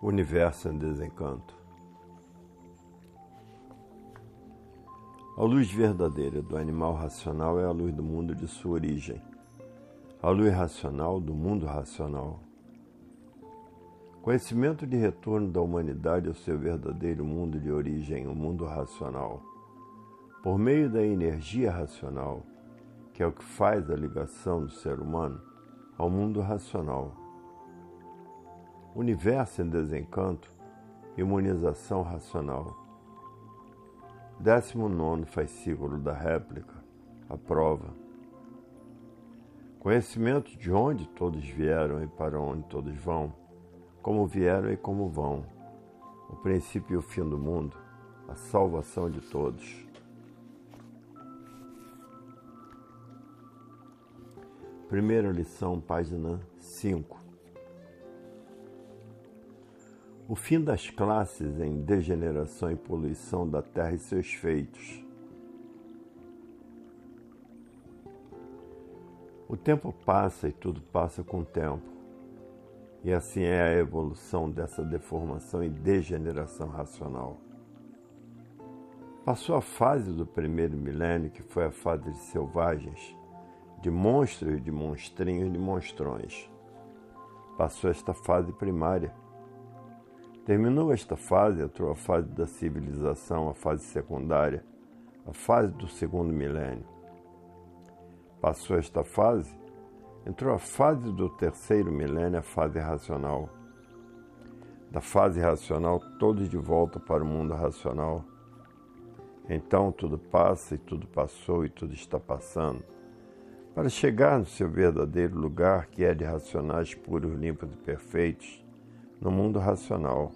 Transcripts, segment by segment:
Universo em desencanto. A luz verdadeira do animal racional é a luz do mundo de sua origem. A luz racional do mundo racional. Conhecimento de retorno da humanidade ao seu verdadeiro mundo de origem, o mundo racional. Por meio da energia racional, que é o que faz a ligação do ser humano ao mundo racional Universo em desencanto, imunização racional. 19 fascículo da réplica, a prova. Conhecimento de onde todos vieram e para onde todos vão, como vieram e como vão, o princípio e o fim do mundo, a salvação de todos. Primeira lição, página 5. O fim das classes em degeneração e poluição da terra e seus feitos. O tempo passa e tudo passa com o tempo. E assim é a evolução dessa deformação e degeneração racional. Passou a fase do primeiro milênio, que foi a fase de selvagens, de monstros, de monstrinhos, de monstrões. Passou esta fase primária Terminou esta fase, entrou a fase da civilização, a fase secundária, a fase do segundo milênio. Passou esta fase, entrou a fase do terceiro milênio, a fase racional. Da fase racional, todos de volta para o mundo racional. Então tudo passa e tudo passou e tudo está passando. Para chegar no seu verdadeiro lugar, que é de racionais puros, limpos e perfeitos, no mundo racional.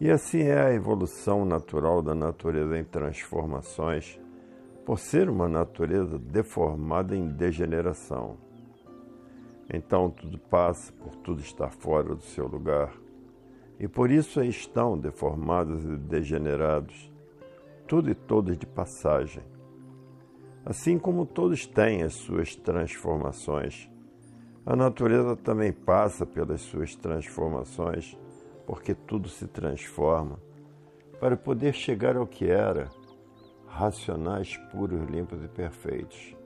E assim é a evolução natural da natureza em transformações, por ser uma natureza deformada em degeneração. Então tudo passa por tudo estar fora do seu lugar, e por isso aí estão deformados e degenerados, tudo e todos de passagem. Assim como todos têm as suas transformações, a natureza também passa pelas suas transformações, porque tudo se transforma, para poder chegar ao que era, racionais, puros, limpos e perfeitos.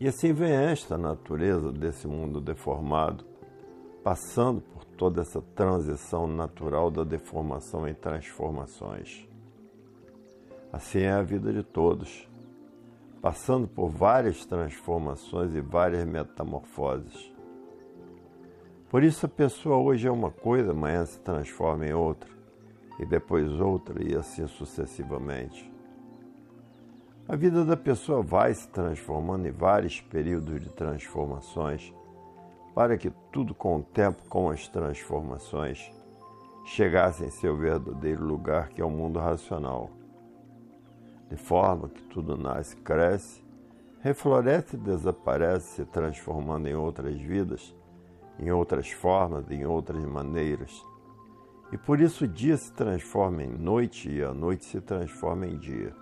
E assim vem esta natureza desse mundo deformado, passando por toda essa transição natural da deformação em transformações. Assim é a vida de todos passando por várias transformações e várias metamorfoses. Por isso a pessoa hoje é uma coisa, amanhã se transforma em outra, e depois outra, e assim sucessivamente. A vida da pessoa vai se transformando em vários períodos de transformações, para que tudo com o tempo, com as transformações, chegasse em seu verdadeiro lugar, que é o mundo racional de forma que tudo nasce, cresce, refloresce e desaparece, se transformando em outras vidas, em outras formas, em outras maneiras. E por isso o dia se transforma em noite e a noite se transforma em dia.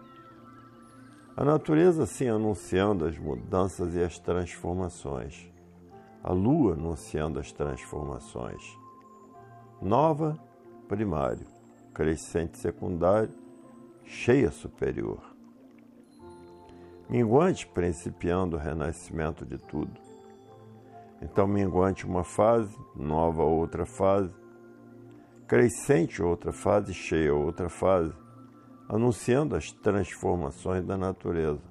A natureza assim anunciando as mudanças e as transformações. A lua anunciando as transformações. Nova, primário. Crescente, secundário cheia superior. Minguante principiando o renascimento de tudo. Então, minguante uma fase, nova outra fase, crescente outra fase, cheia outra fase, anunciando as transformações da natureza.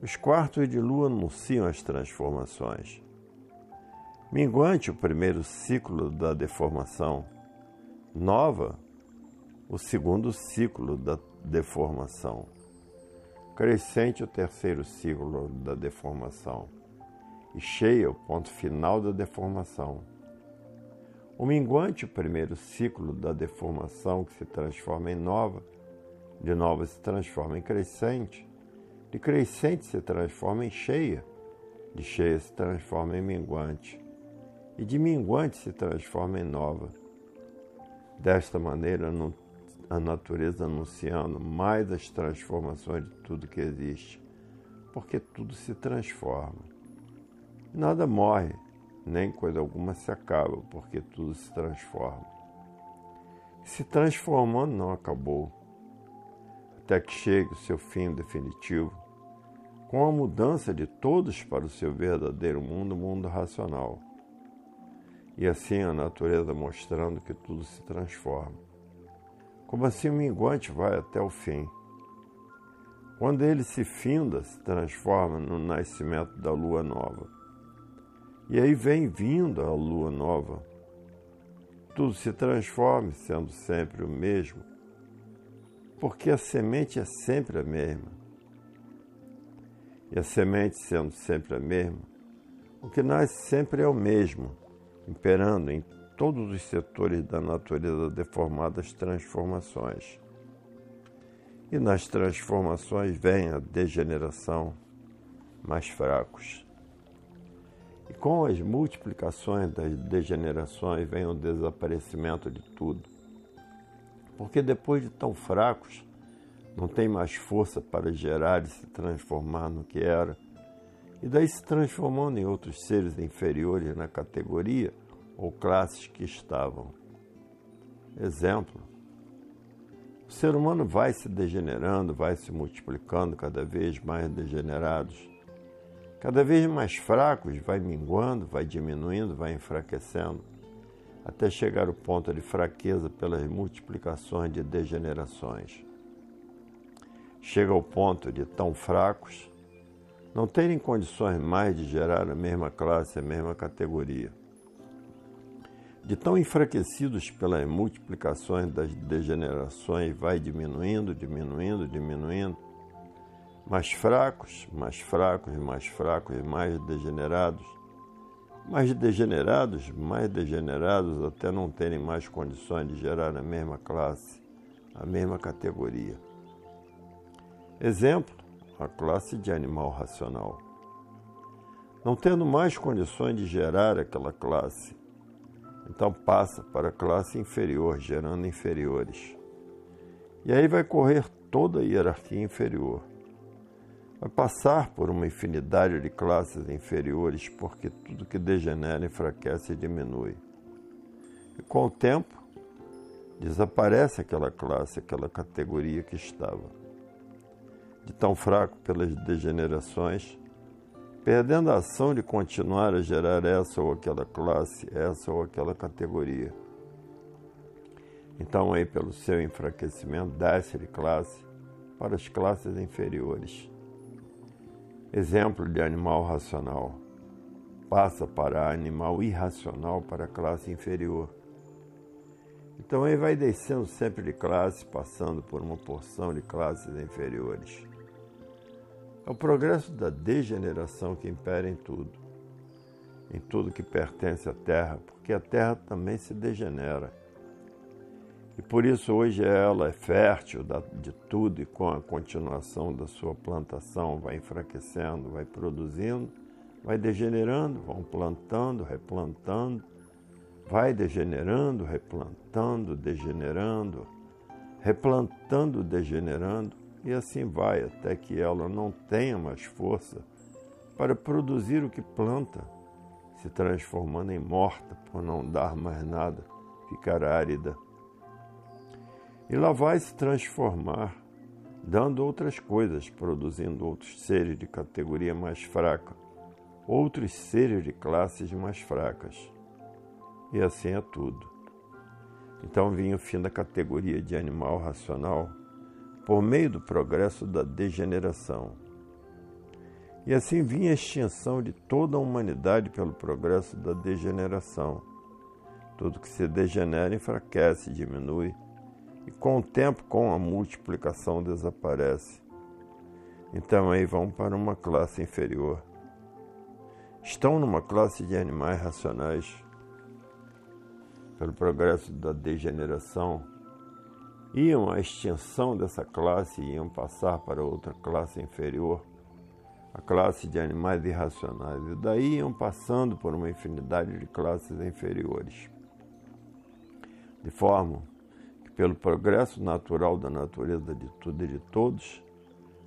Os quartos de lua anunciam as transformações. Minguante o primeiro ciclo da deformação. Nova o segundo ciclo da deformação. Crescente o terceiro ciclo da deformação. E cheia o ponto final da deformação. O minguante o primeiro ciclo da deformação que se transforma em nova, de nova se transforma em crescente, de crescente se transforma em cheia, de cheia se transforma em minguante, e de minguante se transforma em nova. Desta maneira, não a natureza anunciando mais as transformações de tudo que existe, porque tudo se transforma. Nada morre, nem coisa alguma se acaba, porque tudo se transforma. se transformando não acabou, até que chegue o seu fim definitivo, com a mudança de todos para o seu verdadeiro mundo, mundo racional. E assim a natureza mostrando que tudo se transforma. Como assim o minguante vai até o fim. Quando ele se finda, se transforma no nascimento da lua nova. E aí vem vindo a lua nova. Tudo se transforma, sendo sempre o mesmo, porque a semente é sempre a mesma. E a semente sendo sempre a mesma, o que nasce sempre é o mesmo, imperando em todos os setores da natureza deformadas transformações. E nas transformações vem a degeneração, mais fracos. E com as multiplicações das degenerações vem o desaparecimento de tudo. Porque depois de tão fracos, não tem mais força para gerar e se transformar no que era, e daí se transformando em outros seres inferiores na categoria ou classes que estavam. Exemplo: o ser humano vai se degenerando, vai se multiplicando cada vez mais degenerados, cada vez mais fracos, vai minguando, vai diminuindo, vai enfraquecendo, até chegar ao ponto de fraqueza pelas multiplicações de degenerações. Chega ao ponto de tão fracos não terem condições mais de gerar a mesma classe, a mesma categoria de tão enfraquecidos pelas multiplicações das degenerações, vai diminuindo, diminuindo, diminuindo, mais fracos, mais fracos, mais fracos mais degenerados, mais degenerados, mais degenerados até não terem mais condições de gerar a mesma classe, a mesma categoria. Exemplo, a classe de animal racional. Não tendo mais condições de gerar aquela classe, então passa para a classe inferior, gerando inferiores. E aí vai correr toda a hierarquia inferior. Vai passar por uma infinidade de classes inferiores, porque tudo que degenera, enfraquece e diminui. E com o tempo, desaparece aquela classe, aquela categoria que estava. De tão fraco pelas degenerações, perdendo a ação de continuar a gerar essa ou aquela classe, essa ou aquela categoria. Então, aí, pelo seu enfraquecimento, desce de classe para as classes inferiores. Exemplo de animal racional. Passa para animal irracional para a classe inferior. Então, aí vai descendo sempre de classe, passando por uma porção de classes inferiores. É o progresso da degeneração que impera em tudo, em tudo que pertence à Terra, porque a Terra também se degenera. E por isso hoje ela é fértil de tudo e com a continuação da sua plantação vai enfraquecendo, vai produzindo, vai degenerando, vão plantando, replantando, vai degenerando, replantando, degenerando, replantando, degenerando e assim vai até que ela não tenha mais força para produzir o que planta, se transformando em morta por não dar mais nada, ficar árida. E lá vai se transformar, dando outras coisas, produzindo outros seres de categoria mais fraca, outros seres de classes mais fracas. E assim é tudo. Então vinha o fim da categoria de animal racional por meio do progresso da degeneração. E assim vinha a extinção de toda a humanidade pelo progresso da degeneração. Tudo que se degenera enfraquece, diminui, e com o tempo, com a multiplicação, desaparece. Então aí vão para uma classe inferior. Estão numa classe de animais racionais. Pelo progresso da degeneração, iam à extinção dessa classe e iam passar para outra classe inferior, a classe de animais irracionais, e daí iam passando por uma infinidade de classes inferiores. De forma que, pelo progresso natural da natureza de tudo e de todos,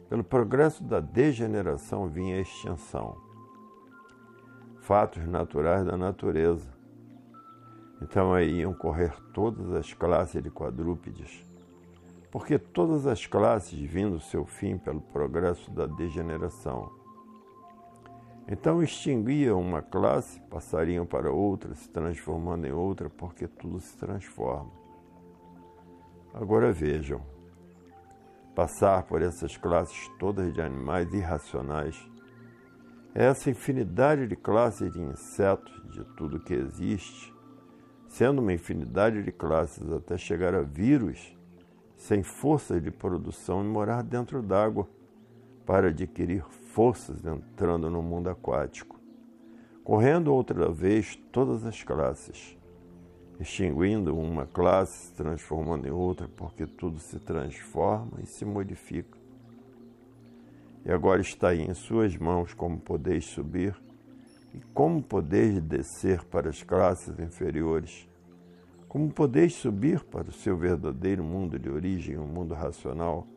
pelo progresso da degeneração vinha a extinção. fatos naturais da natureza. Então aí iam correr todas as classes de quadrúpedes, porque todas as classes vindo seu fim pelo progresso da degeneração. Então extinguiam uma classe, passariam para outra, se transformando em outra, porque tudo se transforma. Agora vejam, passar por essas classes todas de animais irracionais, essa infinidade de classes de insetos, de tudo que existe, sendo uma infinidade de classes até chegar a vírus, sem forças de produção e morar dentro d'água para adquirir forças entrando no mundo aquático, correndo outra vez todas as classes, extinguindo uma classe, se transformando em outra, porque tudo se transforma e se modifica. E agora está aí em suas mãos como podeis subir e como podeis descer para as classes inferiores, como podeis subir para o seu verdadeiro mundo de origem, o um mundo racional,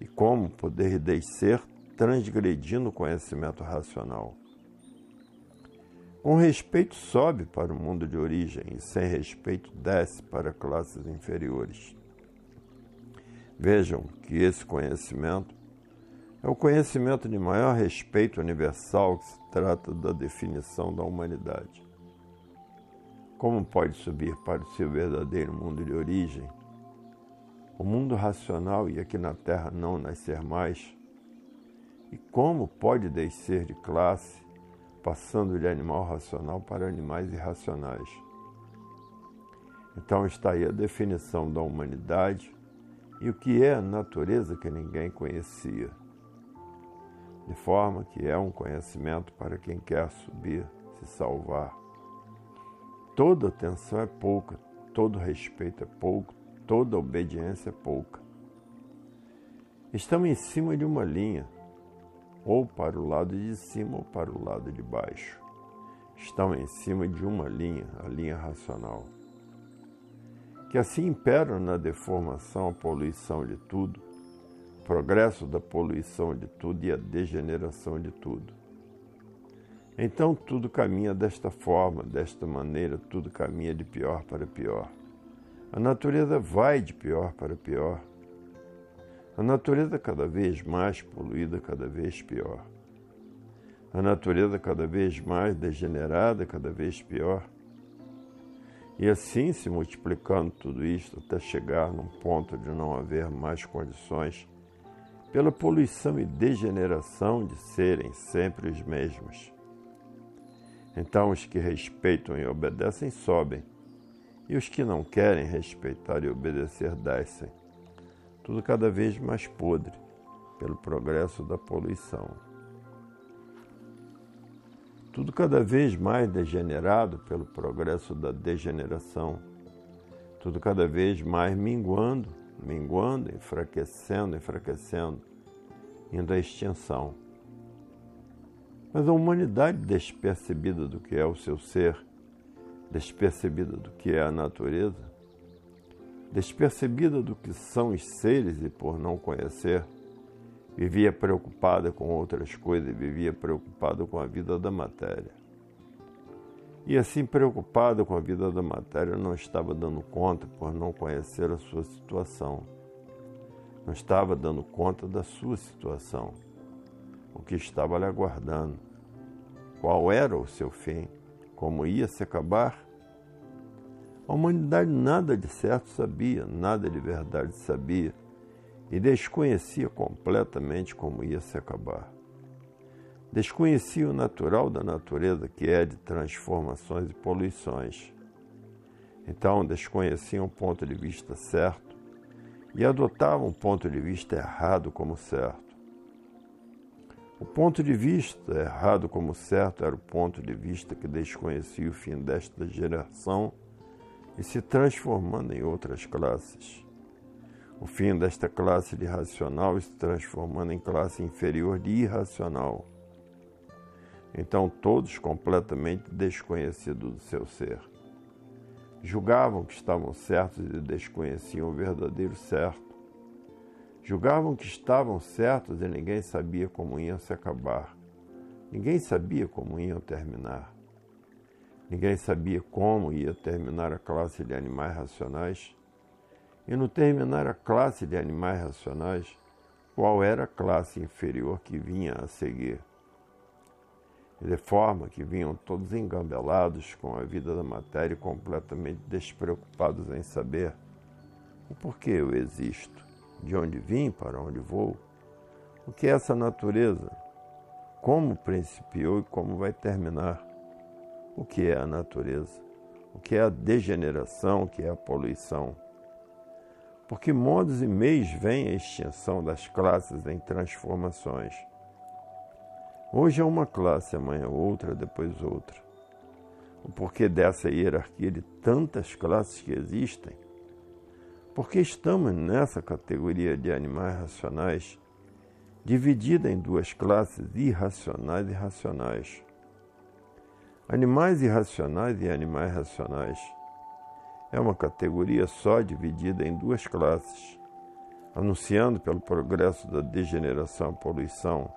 e como podeis descer transgredindo o conhecimento racional. Com respeito, sobe para o mundo de origem e, sem respeito, desce para classes inferiores. Vejam que esse conhecimento é o conhecimento de maior respeito universal que se trata da definição da humanidade. Como pode subir para o seu verdadeiro mundo de origem? O mundo racional e aqui na Terra não nascer mais? E como pode descer de classe passando de animal racional para animais irracionais. Então está aí a definição da humanidade e o que é a natureza que ninguém conhecia. De forma que é um conhecimento para quem quer subir, se salvar. Toda atenção é pouca, todo respeito é pouco, toda obediência é pouca. Estamos em cima de uma linha ou para o lado de cima ou para o lado de baixo. Estão em cima de uma linha, a linha racional. Que assim impera na deformação a poluição de tudo, o progresso da poluição de tudo e a degeneração de tudo. Então tudo caminha desta forma, desta maneira, tudo caminha de pior para pior. A natureza vai de pior para pior a natureza cada vez mais poluída, cada vez pior. A natureza cada vez mais degenerada, cada vez pior. E assim se multiplicando tudo isto até chegar num ponto de não haver mais condições pela poluição e degeneração de serem sempre os mesmos. Então os que respeitam e obedecem sobem, e os que não querem respeitar e obedecer descem tudo cada vez mais podre pelo progresso da poluição. Tudo cada vez mais degenerado pelo progresso da degeneração. Tudo cada vez mais minguando, minguando, enfraquecendo, enfraquecendo, indo à extinção. Mas a humanidade despercebida do que é o seu ser, despercebida do que é a natureza, despercebida do que são os seres e por não conhecer, vivia preocupada com outras coisas, vivia preocupada com a vida da matéria. E assim, preocupada com a vida da matéria, não estava dando conta por não conhecer a sua situação. Não estava dando conta da sua situação, o que estava lhe aguardando, qual era o seu fim, como ia se acabar a humanidade nada de certo sabia, nada de verdade sabia, e desconhecia completamente como ia se acabar. Desconhecia o natural da natureza, que é de transformações e poluições. Então, desconheciam o ponto de vista certo e adotavam um ponto de vista errado como certo. O ponto de vista errado como certo era o ponto de vista que desconhecia o fim desta geração e se transformando em outras classes. O fim desta classe de racional se transformando em classe inferior de irracional. Então, todos completamente desconhecidos do seu ser. Julgavam que estavam certos e desconheciam o verdadeiro certo. Julgavam que estavam certos e ninguém sabia como iam se acabar. Ninguém sabia como iam terminar. Ninguém sabia como ia terminar a classe de animais racionais. E no terminar a classe de animais racionais, qual era a classe inferior que vinha a seguir? De forma que vinham todos engambelados com a vida da matéria e completamente despreocupados em saber o porquê eu existo, de onde vim, para onde vou, o que é essa natureza, como principiou e como vai terminar, o que é a natureza, o que é a degeneração, o que é a poluição. Por que modos e meios vem a extinção das classes em transformações? Hoje é uma classe, amanhã outra, depois outra. O porquê dessa hierarquia de tantas classes que existem? Porque estamos nessa categoria de animais racionais, dividida em duas classes, irracionais e racionais. Animais irracionais e animais racionais é uma categoria só dividida em duas classes, anunciando pelo progresso da degeneração e poluição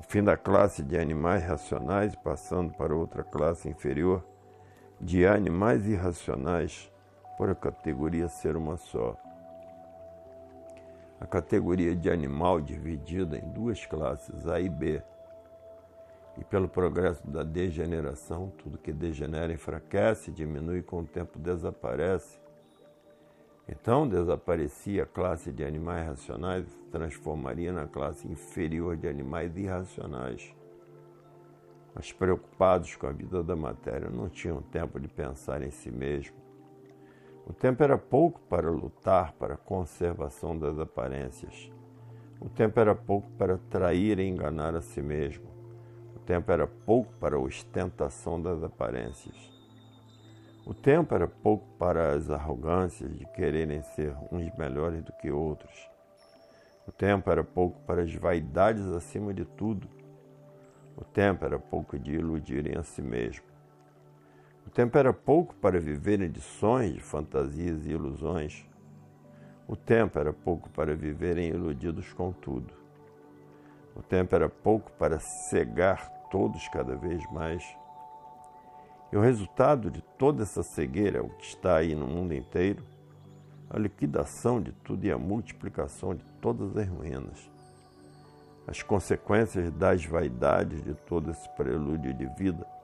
o fim da classe de animais racionais, passando para outra classe inferior de animais irracionais, por a categoria ser uma só. A categoria de animal dividida em duas classes, A e B, e pelo progresso da degeneração, tudo que degenera enfraquece, diminui com o tempo desaparece. Então desaparecia a classe de animais racionais e se transformaria na classe inferior de animais irracionais. Mas preocupados com a vida da matéria, não tinham tempo de pensar em si mesmo. O tempo era pouco para lutar para a conservação das aparências. O tempo era pouco para trair e enganar a si mesmo tempo era pouco para a ostentação das aparências. O tempo era pouco para as arrogâncias de quererem ser uns melhores do que outros. O tempo era pouco para as vaidades acima de tudo. O tempo era pouco de iludirem a si mesmo. Tempo era pouco para viverem de sonhos, de fantasias e ilusões. O tempo era pouco para viverem iludidos com tudo. O tempo era pouco para cegar todos cada vez mais. E o resultado de toda essa cegueira o que está aí no mundo inteiro, a liquidação de tudo e a multiplicação de todas as ruínas. As consequências das vaidades de todo esse prelúdio de vida.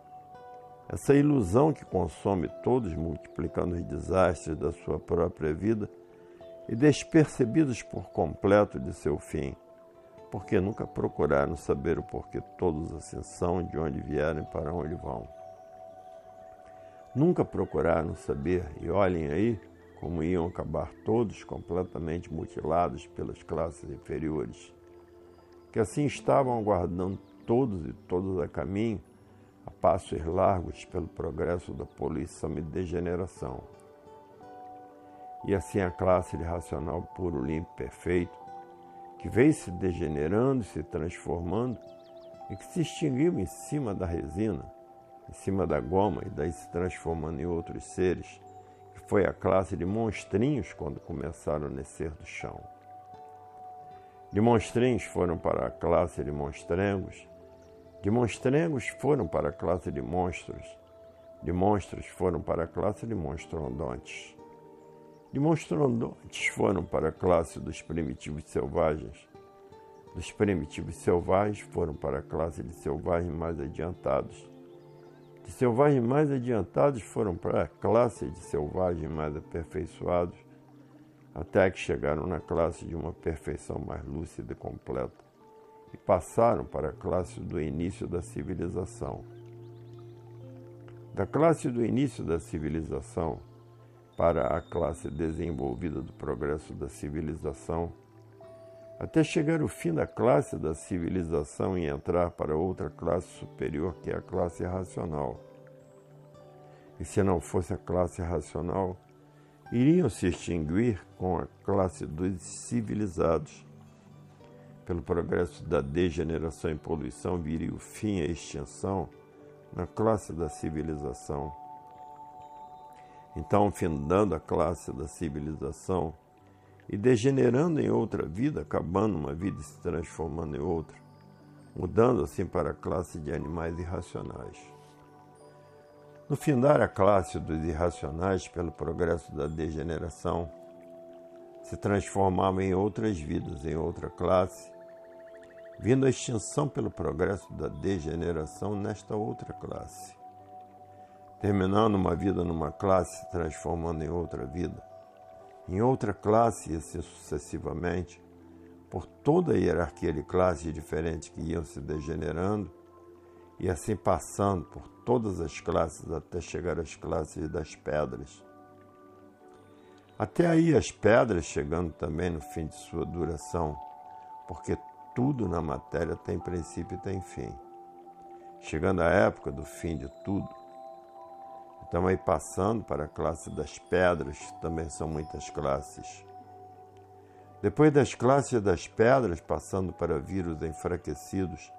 Essa ilusão que consome todos, multiplicando os desastres da sua própria vida e despercebidos por completo de seu fim porque nunca procuraram saber o porquê todos assim são, de onde vieram e para onde vão. Nunca procuraram saber, e olhem aí como iam acabar todos completamente mutilados pelas classes inferiores, que assim estavam aguardando todos e todas a caminho, a passos largos pelo progresso da poluição e degeneração. E assim a classe de racional puro, limpo, perfeito, que veio se degenerando, se transformando e que se extinguiu em cima da resina, em cima da goma e daí se transformando em outros seres, que foi a classe de monstrinhos quando começaram a nascer do chão. De monstrinhos foram para a classe de monstrengos, de monstrengos foram para a classe de monstros, de monstros foram para a classe de monstrondontes. De monstrondontes foram para a classe dos primitivos selvagens. Dos primitivos selvagens foram para a classe de selvagens mais adiantados. De selvagens mais adiantados foram para a classe de selvagens mais aperfeiçoados, até que chegaram na classe de uma perfeição mais lúcida e completa, e passaram para a classe do início da civilização. Da classe do início da civilização, para a classe desenvolvida do progresso da civilização, até chegar o fim da classe da civilização e entrar para outra classe superior, que é a classe racional. E se não fosse a classe racional, iriam se extinguir com a classe dos civilizados. Pelo progresso da degeneração e poluição, viria o fim e a extinção na classe da civilização então findando a classe da civilização e degenerando em outra vida, acabando uma vida e se transformando em outra, mudando assim para a classe de animais irracionais. No findar a classe dos irracionais pelo progresso da degeneração, se transformava em outras vidas, em outra classe, vindo a extinção pelo progresso da degeneração nesta outra classe. Terminando uma vida numa classe, se transformando em outra vida, em outra classe e assim sucessivamente, por toda a hierarquia de classes diferentes que iam se degenerando, e assim passando por todas as classes até chegar às classes das pedras. Até aí as pedras chegando também no fim de sua duração, porque tudo na matéria tem princípio e tem fim. Chegando a época do fim de tudo, estamos aí passando para a classe das pedras, também são muitas classes. Depois das classes das pedras, passando para vírus enfraquecidos,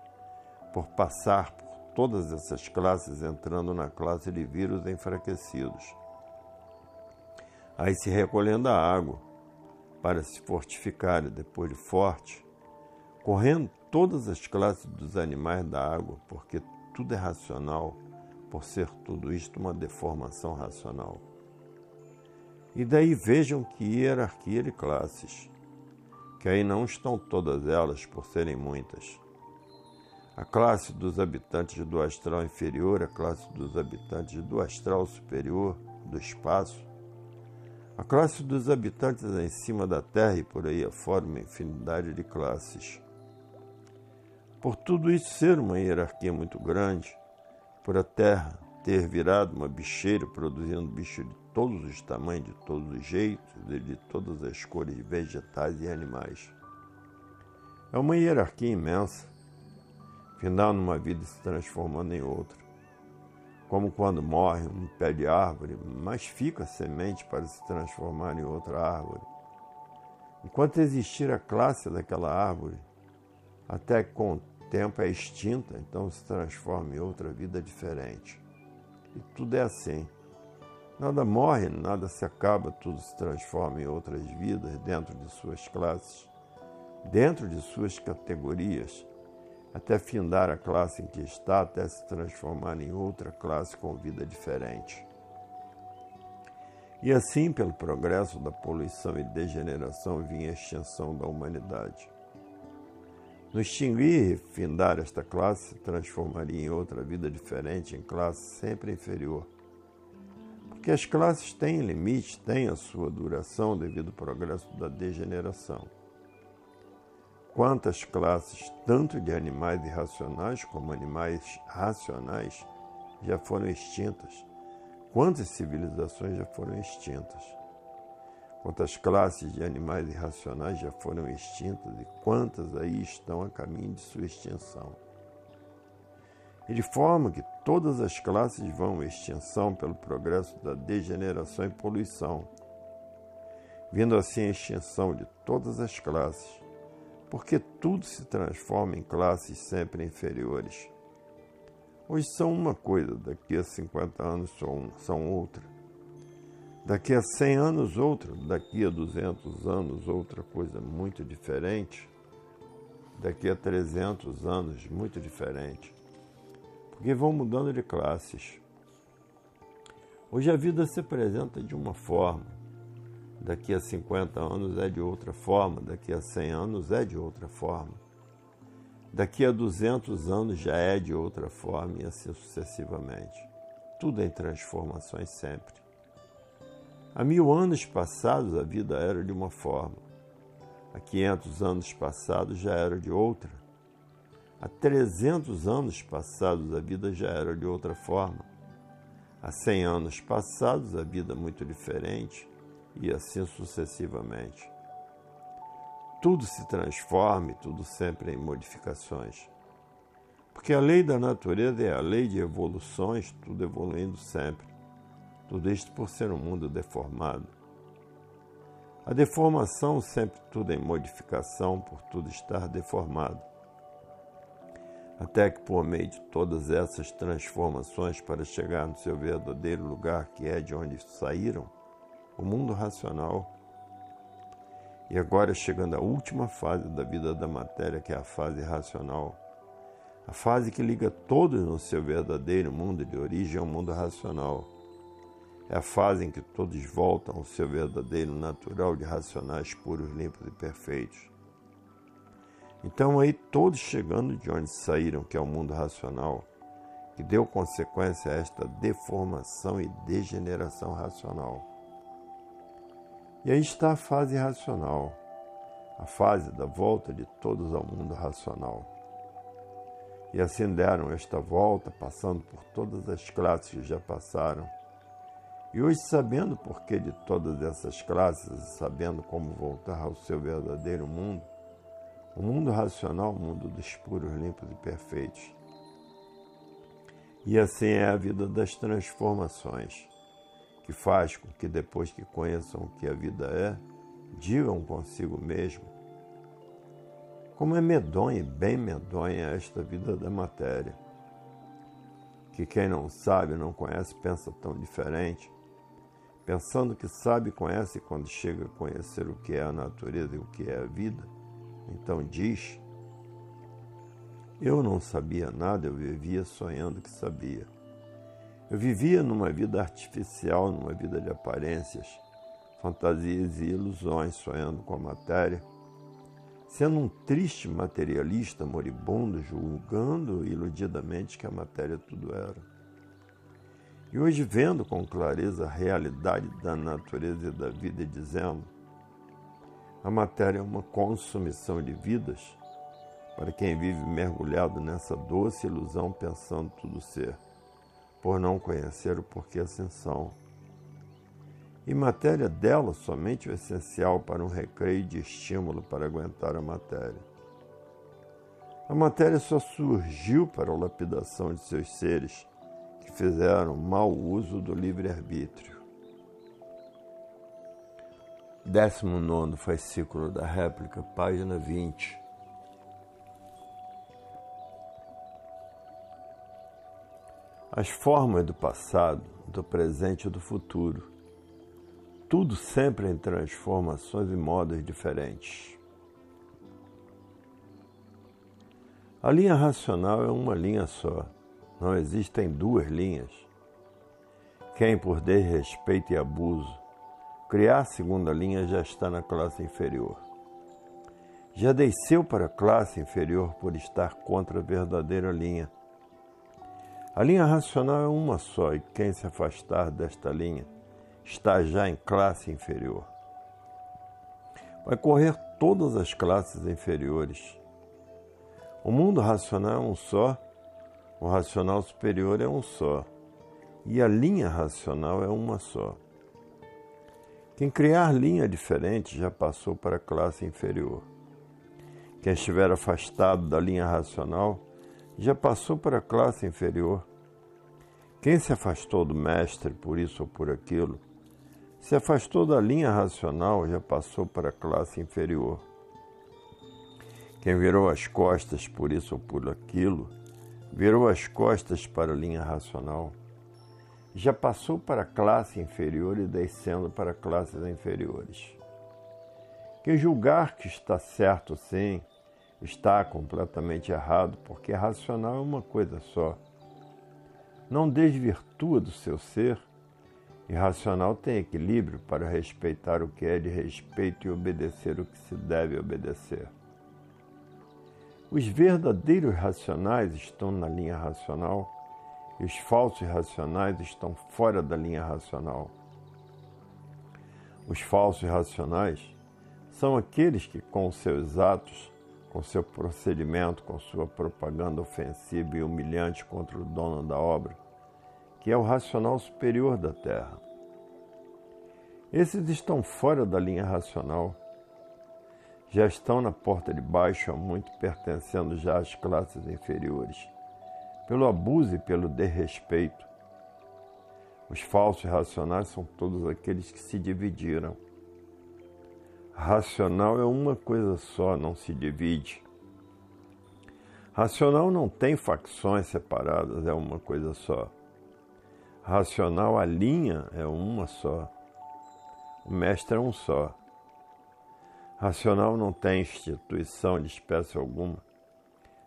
por passar por todas essas classes, entrando na classe de vírus enfraquecidos. Aí se recolhendo a água para se fortificar depois de forte, correndo todas as classes dos animais da água, porque tudo é racional, por ser tudo isto uma deformação racional. E daí vejam que hierarquia de classes, que aí não estão todas elas por serem muitas a classe dos habitantes do astral inferior, a classe dos habitantes do astral superior, do espaço, a classe dos habitantes em cima da Terra e por aí afora uma infinidade de classes. Por tudo isso ser uma hierarquia muito grande, por a Terra ter virado uma bicheira produzindo bichos de todos os tamanhos, de todos os jeitos, de todas as cores vegetais e animais. É uma hierarquia imensa final numa vida se transformando em outra. Como quando morre um pé de árvore, mas fica semente para se transformar em outra árvore. Enquanto existir a classe daquela árvore, até com tempo é extinta, então se transforma em outra vida diferente. E tudo é assim. Nada morre, nada se acaba, tudo se transforma em outras vidas dentro de suas classes, dentro de suas categorias até findar a classe em que está, até se transformar em outra classe com vida diferente. E assim, pelo progresso da poluição e degeneração, vinha a extinção da humanidade. No extinguir e findar esta classe, se transformaria em outra vida diferente, em classe sempre inferior. Porque as classes têm limite, têm a sua duração devido ao progresso da degeneração. Quantas classes, tanto de animais irracionais como animais racionais, já foram extintas? Quantas civilizações já foram extintas? Quantas classes de animais irracionais já foram extintas e quantas aí estão a caminho de sua extinção? E de forma que todas as classes vão à extinção pelo progresso da degeneração e poluição, vindo assim a extinção de todas as classes, porque tudo se transforma em classes sempre inferiores. Hoje são uma coisa, daqui a 50 anos são outra. Daqui a 100 anos, outra. Daqui a 200 anos, outra coisa muito diferente. Daqui a 300 anos, muito diferente. Porque vão mudando de classes. Hoje a vida se apresenta de uma forma, daqui a 50 anos é de outra forma, daqui a 100 anos é de outra forma, daqui a 200 anos já é de outra forma e assim sucessivamente. Tudo em transformações sempre. Há mil anos passados a vida era de uma forma, há 500 anos passados já era de outra, há 300 anos passados a vida já era de outra forma, há 100 anos passados a vida muito diferente e assim sucessivamente. Tudo se transforma e tudo sempre em modificações. Porque a lei da natureza é a lei de evoluções, tudo evoluindo sempre. Tudo isto por ser um mundo deformado. A deformação sempre tudo em modificação, por tudo estar deformado. Até que por meio de todas essas transformações para chegar no seu verdadeiro lugar, que é de onde saíram, o mundo racional. E agora chegando à última fase da vida da matéria, que é a fase racional, A fase que liga todos no seu verdadeiro mundo de origem ao mundo racional. É a fase em que todos voltam ao seu verdadeiro natural de racionais puros, limpos e perfeitos. Então aí todos chegando de onde saíram, que é o mundo racional, que deu consequência a esta deformação e degeneração racional. E aí está a fase racional, a fase da volta de todos ao mundo racional. E assim deram esta volta, passando por todas as classes que já passaram. E hoje, sabendo por que de todas essas classes sabendo como voltar ao seu verdadeiro mundo, o mundo racional, o mundo dos puros, limpos e perfeitos, e assim é a vida das transformações, que faz com que depois que conheçam o que a vida é, digam consigo mesmo como é medonha bem medonha esta vida da matéria. Que quem não sabe, não conhece, pensa tão diferente, pensando que sabe e conhece quando chega a conhecer o que é a natureza e o que é a vida, então diz eu não sabia nada, eu vivia sonhando que sabia. Eu vivia numa vida artificial, numa vida de aparências, fantasias e ilusões, sonhando com a matéria, sendo um triste materialista moribundo, julgando iludidamente que a matéria tudo era. E hoje, vendo com clareza a realidade da natureza e da vida, e dizendo: a matéria é uma consumição de vidas para quem vive mergulhado nessa doce ilusão pensando tudo ser, por não conhecer o porquê ascensão. E matéria dela somente o essencial para um recreio de estímulo para aguentar a matéria. A matéria só surgiu para a lapidação de seus seres fizeram mau uso do livre-arbítrio. 19 fascículo da réplica, página 20. as formas do passado, do presente e do futuro. Tudo sempre em transformações e modos diferentes. A linha racional é uma linha só, não existem duas linhas. Quem, por desrespeito e abuso, criar a segunda linha já está na classe inferior. Já desceu para a classe inferior por estar contra a verdadeira linha a linha racional é uma só e quem se afastar desta linha está já em classe inferior. Vai correr todas as classes inferiores. O mundo racional é um só, o racional superior é um só, e a linha racional é uma só. Quem criar linha diferente já passou para a classe inferior. Quem estiver afastado da linha racional já passou para a classe inferior. Quem se afastou do mestre por isso ou por aquilo, se afastou da linha racional, já passou para a classe inferior. Quem virou as costas por isso ou por aquilo, virou as costas para a linha racional, já passou para a classe inferior e descendo para classes inferiores. Quem julgar que está certo sim, está completamente errado, porque racional é uma coisa só. Não desvirtua do seu ser. Irracional tem equilíbrio para respeitar o que é de respeito e obedecer o que se deve obedecer. Os verdadeiros racionais estão na linha racional e os falsos racionais estão fora da linha racional. Os falsos racionais são aqueles que, com seus atos, com seu procedimento, com sua propaganda ofensiva e humilhante contra o dono da obra, que é o racional superior da Terra. Esses estão fora da linha racional, já estão na porta de baixo há muito, pertencendo já às classes inferiores, pelo abuso e pelo desrespeito. Os falsos racionais são todos aqueles que se dividiram Racional é uma coisa só, não se divide. Racional não tem facções separadas, é uma coisa só. Racional, a linha é uma só. O mestre é um só. Racional não tem instituição de espécie alguma.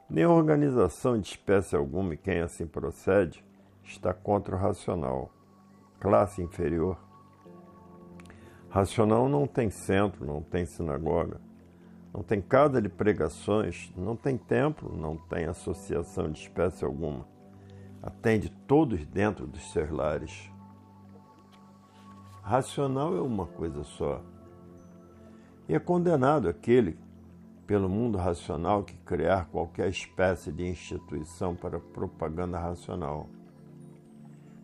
Nem organização de espécie alguma e quem assim procede está contra o racional. Classe inferior. Racional não tem centro, não tem sinagoga, não tem casa de pregações, não tem templo, não tem associação de espécie alguma. Atende todos dentro dos seus lares. Racional é uma coisa só. E é condenado aquele, pelo mundo racional, que criar qualquer espécie de instituição para propaganda racional.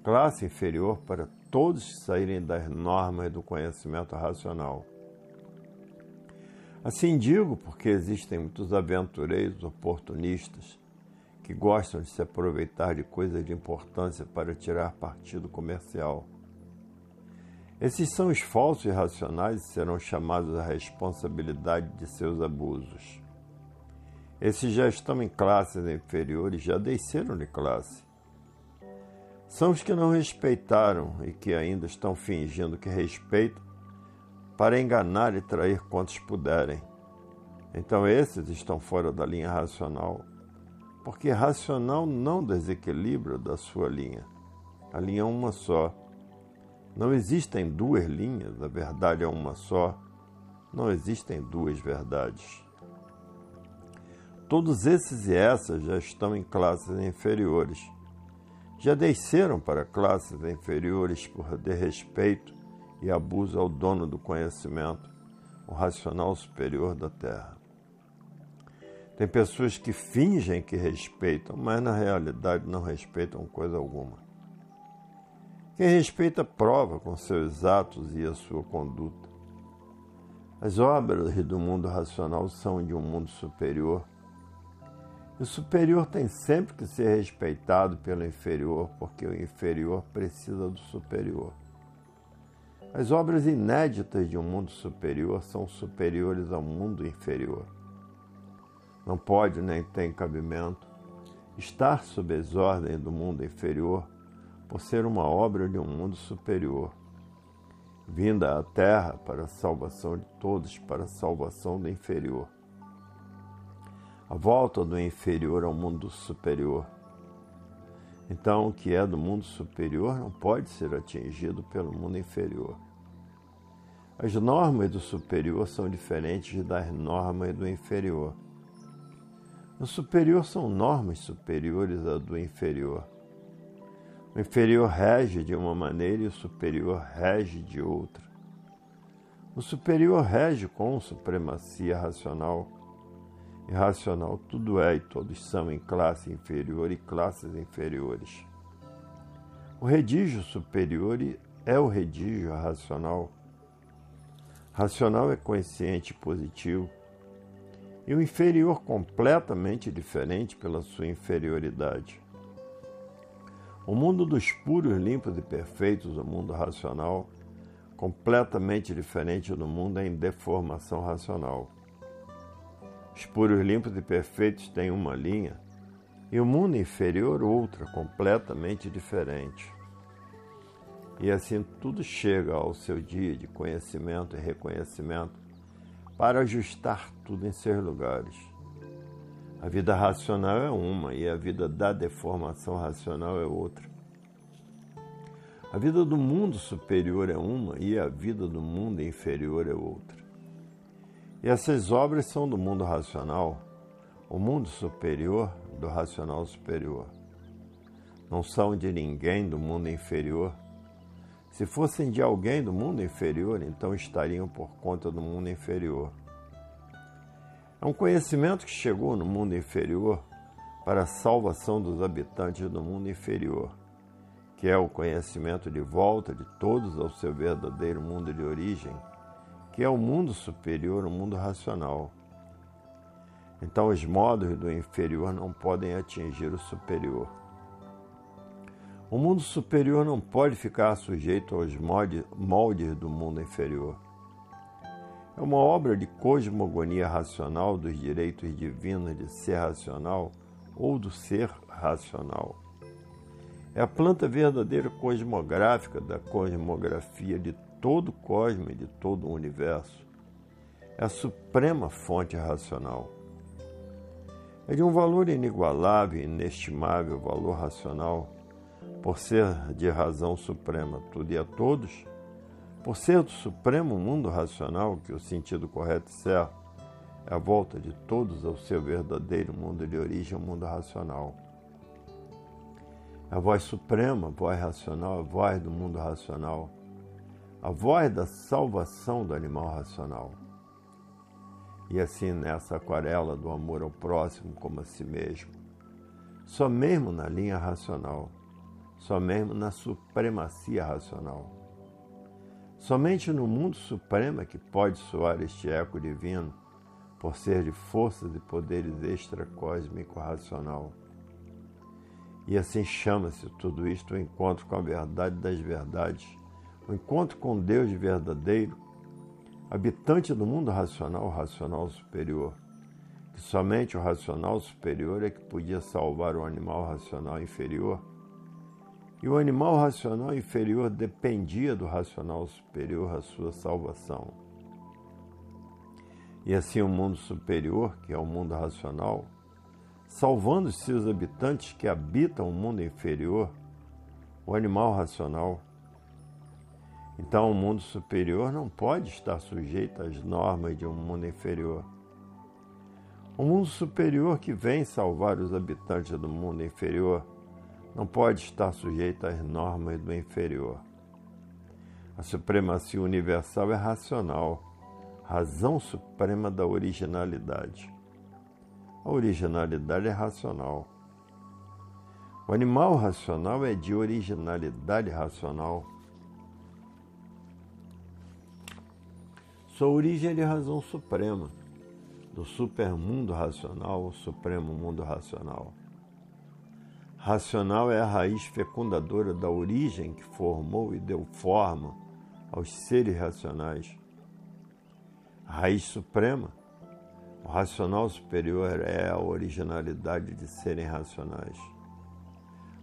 Classe inferior para todos saírem das normas do conhecimento racional. Assim digo porque existem muitos aventureiros oportunistas que gostam de se aproveitar de coisas de importância para tirar partido comercial. Esses são os falsos e racionais e serão chamados à responsabilidade de seus abusos. Esses já estão em classes inferiores, já desceram de classe. São os que não respeitaram e que ainda estão fingindo que respeitam para enganar e trair quantos puderem. Então esses estão fora da linha racional, porque racional não desequilibra da sua linha. A linha é uma só não existem duas linhas, a verdade é uma só. Não existem duas verdades. Todos esses e essas já estão em classes inferiores. Já desceram para classes inferiores por desrespeito e abuso ao dono do conhecimento, o racional superior da Terra. Tem pessoas que fingem que respeitam, mas na realidade não respeitam coisa alguma. Quem respeita prova com seus atos e a sua conduta. As obras do mundo racional são de um mundo superior. O superior tem sempre que ser respeitado pelo inferior, porque o inferior precisa do superior. As obras inéditas de um mundo superior são superiores ao mundo inferior. Não pode nem tem cabimento estar sob as ordens do mundo inferior por ser uma obra de um mundo superior, vinda à Terra para a salvação de todos, para a salvação do inferior. A volta do inferior ao mundo superior. Então, o que é do mundo superior não pode ser atingido pelo mundo inferior. As normas do superior são diferentes das normas do inferior. No superior são normas superiores à do inferior. O inferior rege de uma maneira e o superior rege de outra. O superior rege com supremacia racional. Irracional tudo é e todos são em classe inferior e classes inferiores. O redígio superior é o redígio racional. Racional é consciente positivo. E o inferior completamente diferente pela sua inferioridade. O mundo dos puros, limpos e perfeitos, o mundo racional, completamente diferente do mundo em deformação racional. Os puros, limpos e perfeitos têm uma linha e o mundo inferior outra, completamente diferente. E assim tudo chega ao seu dia de conhecimento e reconhecimento para ajustar tudo em seus lugares. A vida racional é uma e a vida da deformação racional é outra. A vida do mundo superior é uma e a vida do mundo inferior é outra. E essas obras são do mundo racional, o mundo superior do racional superior. Não são de ninguém do mundo inferior. Se fossem de alguém do mundo inferior, então estariam por conta do mundo inferior. É um conhecimento que chegou no mundo inferior para a salvação dos habitantes do mundo inferior, que é o conhecimento de volta de todos ao seu verdadeiro mundo de origem, que é o mundo superior, o mundo racional. Então, os modos do inferior não podem atingir o superior. O mundo superior não pode ficar sujeito aos moldes do mundo inferior. É uma obra de cosmogonia racional dos direitos divinos de ser racional ou do ser racional. É a planta verdadeira cosmográfica da cosmografia de todo o cosmo e de todo o universo. É a suprema fonte racional. É de um valor inigualável, inestimável, valor racional, por ser de razão suprema tudo e a todos, por ser do supremo mundo racional, que o sentido correto e certo é a volta de todos ao seu verdadeiro mundo de origem, o mundo racional. A voz suprema, a voz racional, a voz do mundo racional, a voz da salvação do animal racional. E assim nessa aquarela do amor ao próximo como a si mesmo, só mesmo na linha racional, só mesmo na supremacia racional. Somente no mundo supremo é que pode soar este eco divino, por ser de forças e poderes extracósmico racional. E assim chama-se tudo isto o encontro com a verdade das verdades, o encontro com Deus verdadeiro, habitante do mundo racional, racional superior, que somente o racional superior é que podia salvar o animal racional inferior. E o animal racional inferior dependia do racional superior a sua salvação. E assim o mundo superior, que é o mundo racional, salvando os seus habitantes que habitam o mundo inferior, o animal racional. Então, o mundo superior não pode estar sujeito às normas de um mundo inferior. O mundo superior que vem salvar os habitantes do mundo inferior não pode estar sujeito às normas do inferior. A supremacia universal é racional, razão suprema da originalidade. A originalidade é racional. O animal racional é de originalidade racional. Sua origem é de razão suprema, do supermundo racional, supremo mundo racional. Racional é a raiz fecundadora da origem que formou e deu forma aos seres racionais. A raiz suprema o racional superior é a originalidade de serem racionais.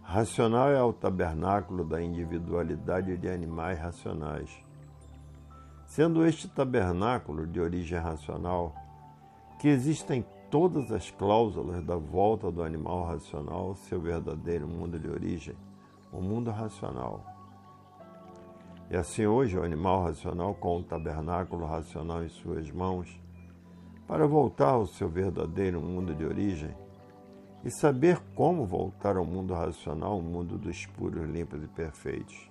Racional é o tabernáculo da individualidade de animais racionais. Sendo este tabernáculo de origem racional, que existem todas as cláusulas da volta do animal racional ao seu verdadeiro mundo de origem, o mundo racional. E assim hoje o animal racional, com o tabernáculo racional em suas mãos, para voltar ao seu verdadeiro mundo de origem e saber como voltar ao mundo racional, o mundo dos puros, limpos e perfeitos.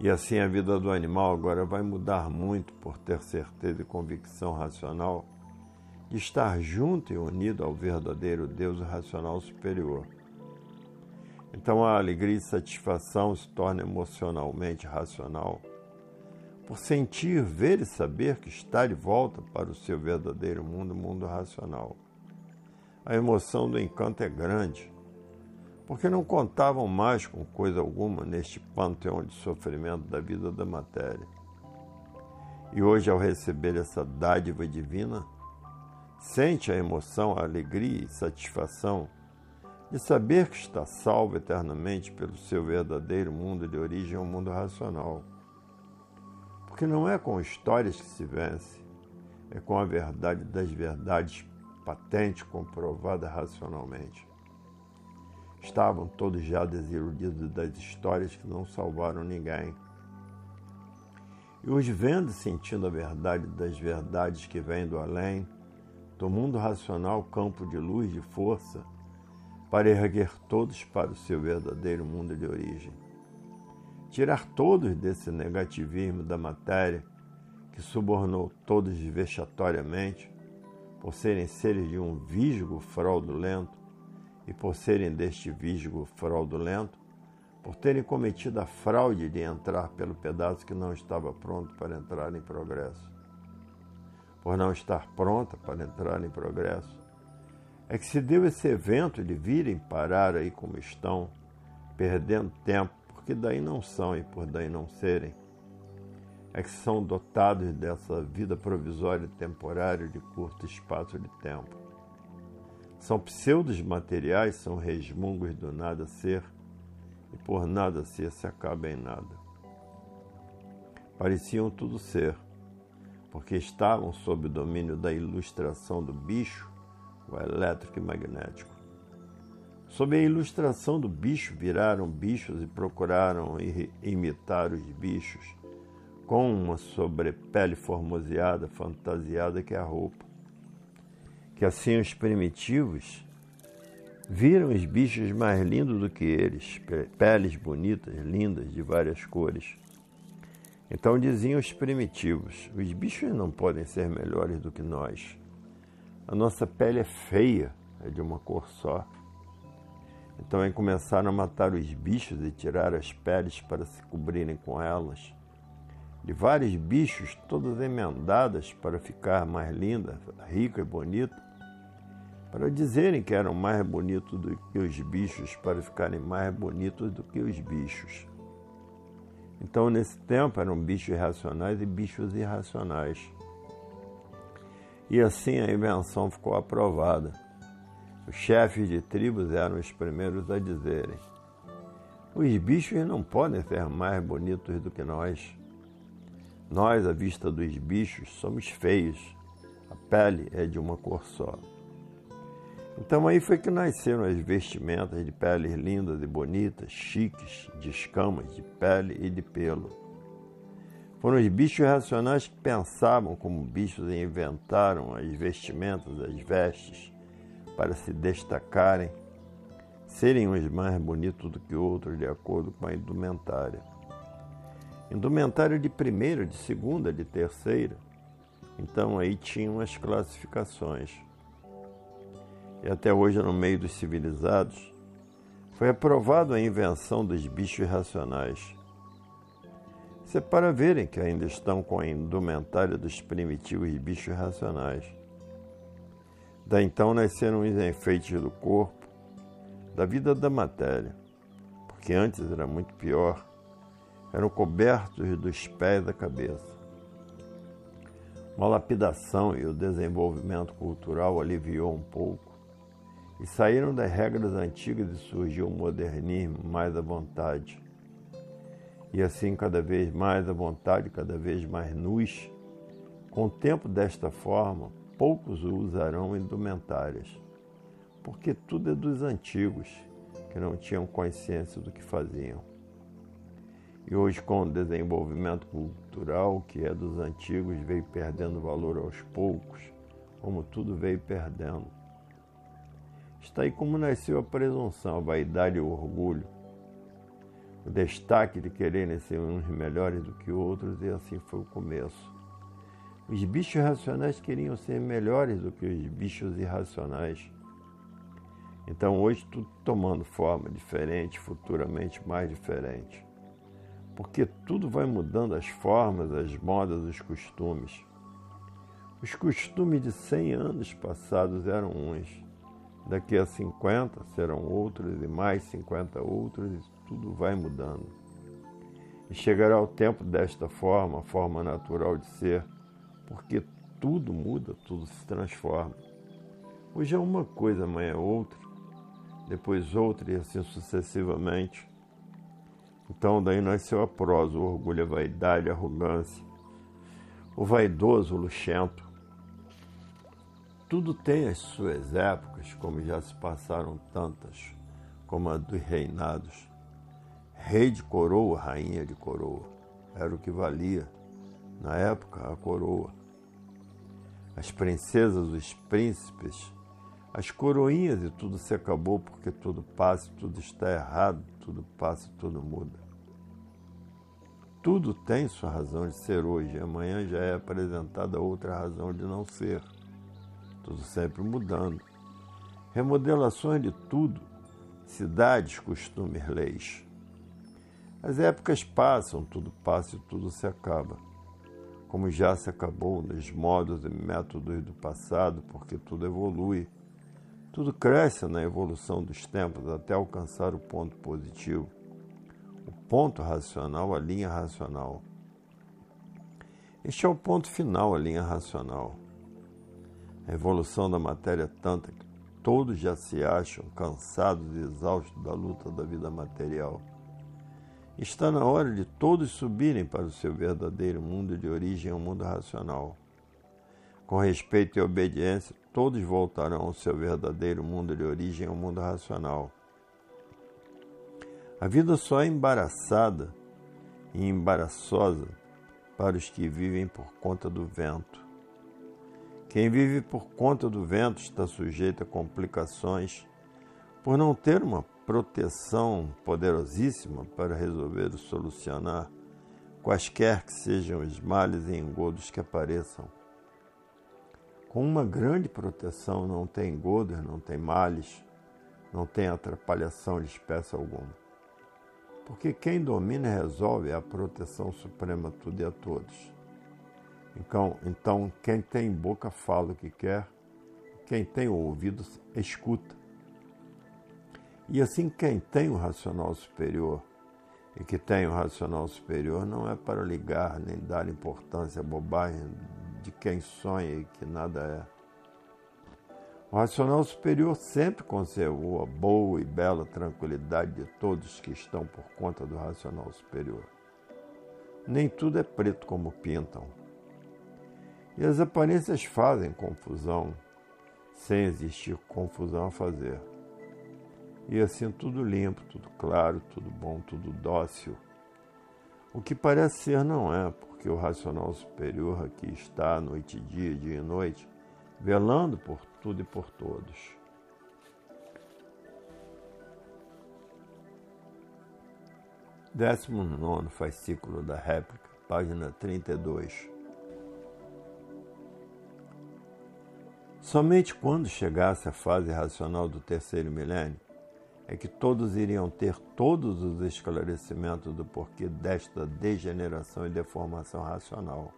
E assim a vida do animal agora vai mudar muito por ter certeza e convicção racional estar junto e unido ao verdadeiro Deus racional superior. Então a alegria e satisfação se torna emocionalmente racional por sentir, ver e saber que está de volta para o seu verdadeiro mundo, mundo racional. A emoção do encanto é grande, porque não contavam mais com coisa alguma neste panteão de sofrimento da vida da matéria. E hoje, ao receber essa dádiva divina, sente a emoção, a alegria e satisfação de saber que está salvo eternamente pelo seu verdadeiro mundo de origem, o mundo racional porque não é com histórias que se vence, é com a verdade das verdades patente, comprovada racionalmente. Estavam todos já desiludidos das histórias que não salvaram ninguém. E os vendo sentindo a verdade das verdades que vêm do além, do mundo racional campo de luz, de força, para erguer todos para o seu verdadeiro mundo de origem tirar todos desse negativismo da matéria que subornou todos vexatoriamente, por serem seres de um visgo fraudulento e por serem deste visgo fraudulento, por terem cometido a fraude de entrar pelo pedaço que não estava pronto para entrar em progresso. Por não estar pronta para entrar em progresso, é que se deu esse evento de virem parar aí como estão, perdendo tempo que daí não são e por daí não serem, é que são dotados dessa vida provisória e temporária de curto espaço de tempo. São pseudos materiais, são resmungos do nada ser, e por nada ser se acaba em nada. Pareciam tudo ser, porque estavam sob o domínio da ilustração do bicho, o elétrico e magnético. Sob a ilustração do bicho, viraram bichos e procuraram imitar os bichos com uma sobrepele formoseada, fantasiada que é a roupa. Que assim os primitivos viram os bichos mais lindos do que eles, peles bonitas, lindas, de várias cores. Então diziam os primitivos: os bichos não podem ser melhores do que nós. A nossa pele é feia, é de uma cor só. Então aí começaram a matar os bichos e tirar as peles para se cobrirem com elas. De vários bichos, todas emendadas para ficar mais linda, rica e bonita, para dizerem que eram mais bonitos do que os bichos, para ficarem mais bonitos do que os bichos. Então, nesse tempo, eram bichos racionais e bichos irracionais. E assim a invenção ficou aprovada. Os chefes de tribos eram os primeiros a dizerem: os bichos não podem ser mais bonitos do que nós. Nós, à vista dos bichos, somos feios. A pele é de uma cor só. Então aí foi que nasceram as vestimentas de peles lindas e bonitas, chiques, de escamas, de pele e de pelo. Foram os bichos racionais que pensavam como bichos e inventaram as vestimentas, as vestes, para se destacarem, serem uns mais bonitos do que outros de acordo com a indumentária. Indumentária de primeira, de segunda, de terceira. Então aí tinham as classificações e até hoje no meio dos civilizados, foi aprovado a invenção dos bichos racionais. Isso é para verem que ainda estão com a indumentária dos primitivos bichos racionais. Da então nasceram os enfeites do corpo, da vida da matéria, porque antes era muito pior, eram cobertos dos pés da cabeça. Uma lapidação e o desenvolvimento cultural aliviou um pouco e saíram das regras antigas e surgiu o modernismo mais à vontade. E assim, cada vez mais à vontade, cada vez mais nus, com o tempo desta forma, poucos usarão indumentárias, porque tudo é dos antigos, que não tinham consciência do que faziam. E hoje, com o desenvolvimento cultural, que é dos antigos, veio perdendo valor aos poucos, como tudo veio perdendo. Está aí como nasceu a presunção, a vaidade e o orgulho. O destaque de quererem ser uns melhores do que outros, e assim foi o começo. Os bichos racionais queriam ser melhores do que os bichos irracionais. Então hoje tudo tomando forma diferente, futuramente mais diferente. Porque tudo vai mudando as formas, as modas, os costumes. Os costumes de 100 anos passados eram uns Daqui a 50 serão outros e mais 50 outros, e tudo vai mudando. E chegará o tempo desta forma, a forma natural de ser, porque tudo muda, tudo se transforma. Hoje é uma coisa, amanhã é outra, depois outra e assim sucessivamente. Então daí nasceu a prosa, o orgulho, a vaidade, a arrogância, o vaidoso, o luxento, tudo tem as suas épocas, como já se passaram tantas, como a dos reinados. Rei de coroa, rainha de coroa, era o que valia, na época, a coroa. As princesas, os príncipes, as coroinhas e tudo se acabou porque tudo passa, tudo está errado, tudo passa, tudo muda. Tudo tem sua razão de ser hoje, amanhã já é apresentada outra razão de não ser tudo sempre mudando. Remodelações de tudo, cidades, costumes, leis. As épocas passam, tudo passa e tudo se acaba. Como já se acabou nos modos e métodos do passado, porque tudo evolui. Tudo cresce na evolução dos tempos até alcançar o ponto positivo. O ponto racional, a linha racional. Este é o ponto final, a linha racional. A evolução da matéria tanta que todos já se acham cansados e exaustos da luta da vida material. Está na hora de todos subirem para o seu verdadeiro mundo de origem, o um mundo racional. Com respeito e obediência, todos voltarão ao seu verdadeiro mundo de origem, ao mundo racional. A vida só é embaraçada e embaraçosa para os que vivem por conta do vento. Quem vive por conta do vento está sujeito a complicações por não ter uma proteção poderosíssima para resolver ou solucionar quaisquer que sejam os males e engodos que apareçam. Com uma grande proteção não tem engodos, não tem males, não tem atrapalhação de espécie alguma. Porque quem domina e resolve é a proteção suprema a tudo e a todos. Então, então quem tem boca fala o que quer, quem tem ouvido escuta. E assim, quem tem o racional superior e que tem o racional superior não é para ligar nem dar importância à bobagem de quem sonha e que nada é. O racional superior sempre conservou a boa e bela tranquilidade de todos que estão por conta do racional superior. Nem tudo é preto como pintam. E as aparências fazem confusão, sem existir confusão a fazer. E assim tudo limpo, tudo claro, tudo bom, tudo dócil. O que parece ser não é, porque o racional superior aqui está noite e dia, dia e noite, velando por tudo e por todos. Décimo nono fascículo da réplica, página 32. Somente quando chegasse a fase racional do terceiro milênio, é que todos iriam ter todos os esclarecimentos do porquê desta degeneração e deformação racional.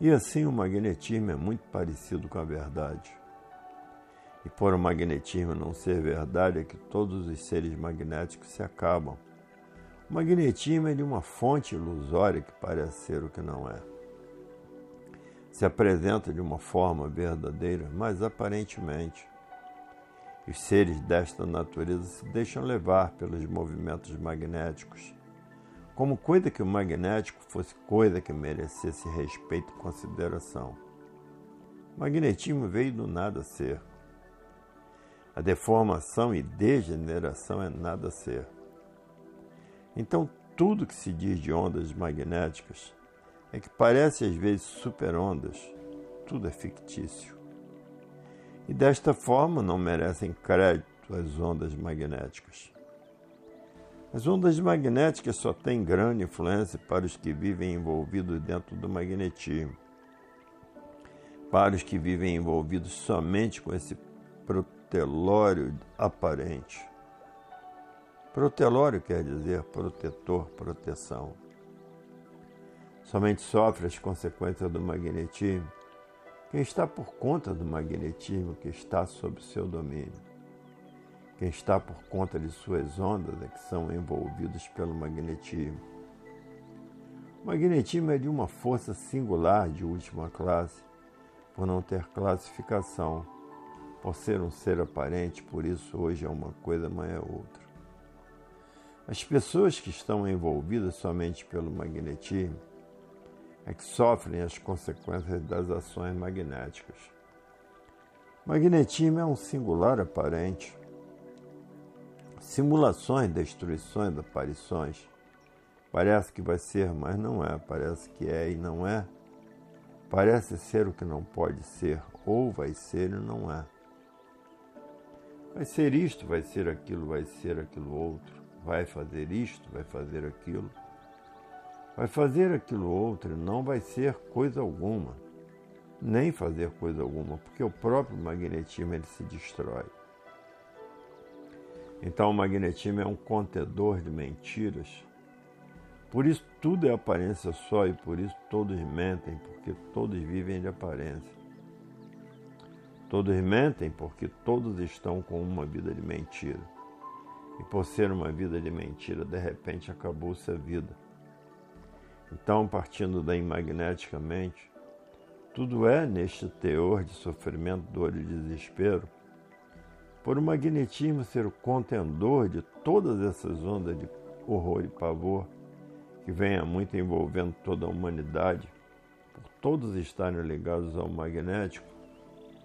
E assim o magnetismo é muito parecido com a verdade. E por o magnetismo não ser verdade é que todos os seres magnéticos se acabam. O magnetismo é de uma fonte ilusória que parece ser o que não é se apresenta de uma forma verdadeira, mas aparentemente os seres desta natureza se deixam levar pelos movimentos magnéticos, como coisa que o magnético fosse coisa que merecesse respeito e consideração. O magnetismo veio do nada ser. A deformação e degeneração é nada ser. Então, tudo que se diz de ondas magnéticas é que parece às vezes superondas, tudo é fictício. E desta forma não merecem crédito as ondas magnéticas. As ondas magnéticas só têm grande influência para os que vivem envolvidos dentro do magnetismo, para os que vivem envolvidos somente com esse protelório aparente. Protelório quer dizer protetor, proteção. Somente sofre as consequências do magnetismo quem está por conta do magnetismo que está sob seu domínio. Quem está por conta de suas ondas é que são envolvidos pelo magnetismo. O magnetismo é de uma força singular de última classe, por não ter classificação, por ser um ser aparente, por isso hoje é uma coisa, amanhã é outra. As pessoas que estão envolvidas somente pelo magnetismo é que sofrem as consequências das ações magnéticas. Magnetismo é um singular aparente. Simulações, destruições, aparições. Parece que vai ser, mas não é. Parece que é e não é. Parece ser o que não pode ser, ou vai ser e não é. Vai ser isto, vai ser aquilo, vai ser aquilo outro. Vai fazer isto, vai fazer aquilo vai fazer aquilo outro, não vai ser coisa alguma, nem fazer coisa alguma, porque o próprio magnetismo ele se destrói. Então o magnetismo é um contedor de mentiras. Por isso tudo é aparência só e por isso todos mentem, porque todos vivem de aparência. Todos mentem porque todos estão com uma vida de mentira. E por ser uma vida de mentira, de repente acabou-se a vida. Então, partindo daí magneticamente, tudo é neste teor de sofrimento, dor e desespero, por o magnetismo ser o contendor de todas essas ondas de horror e pavor que vem há muito envolvendo toda a humanidade, por todos estarem ligados ao magnético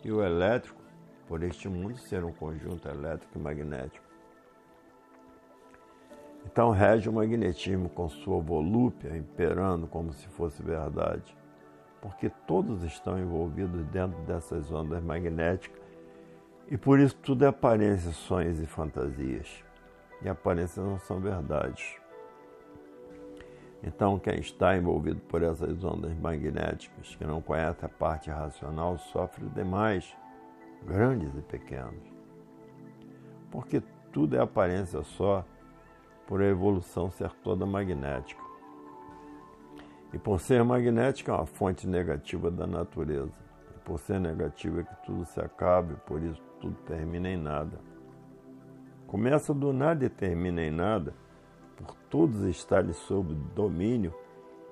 e o elétrico, por este mundo ser um conjunto elétrico e magnético. Então rege o magnetismo com sua volúpia imperando como se fosse verdade, porque todos estão envolvidos dentro dessas ondas magnéticas e por isso tudo é aparência, sonhos e fantasias. E aparências não são verdades. Então, quem está envolvido por essas ondas magnéticas, que não conhece a parte racional, sofre demais, grandes e pequenos. Porque tudo é aparência só, por a evolução ser toda magnética. E por ser magnética, é uma fonte negativa da natureza. E por ser negativa, é que tudo se acabe, por isso tudo termina em nada. Começa do nada e termina em nada por todos estarem sob domínio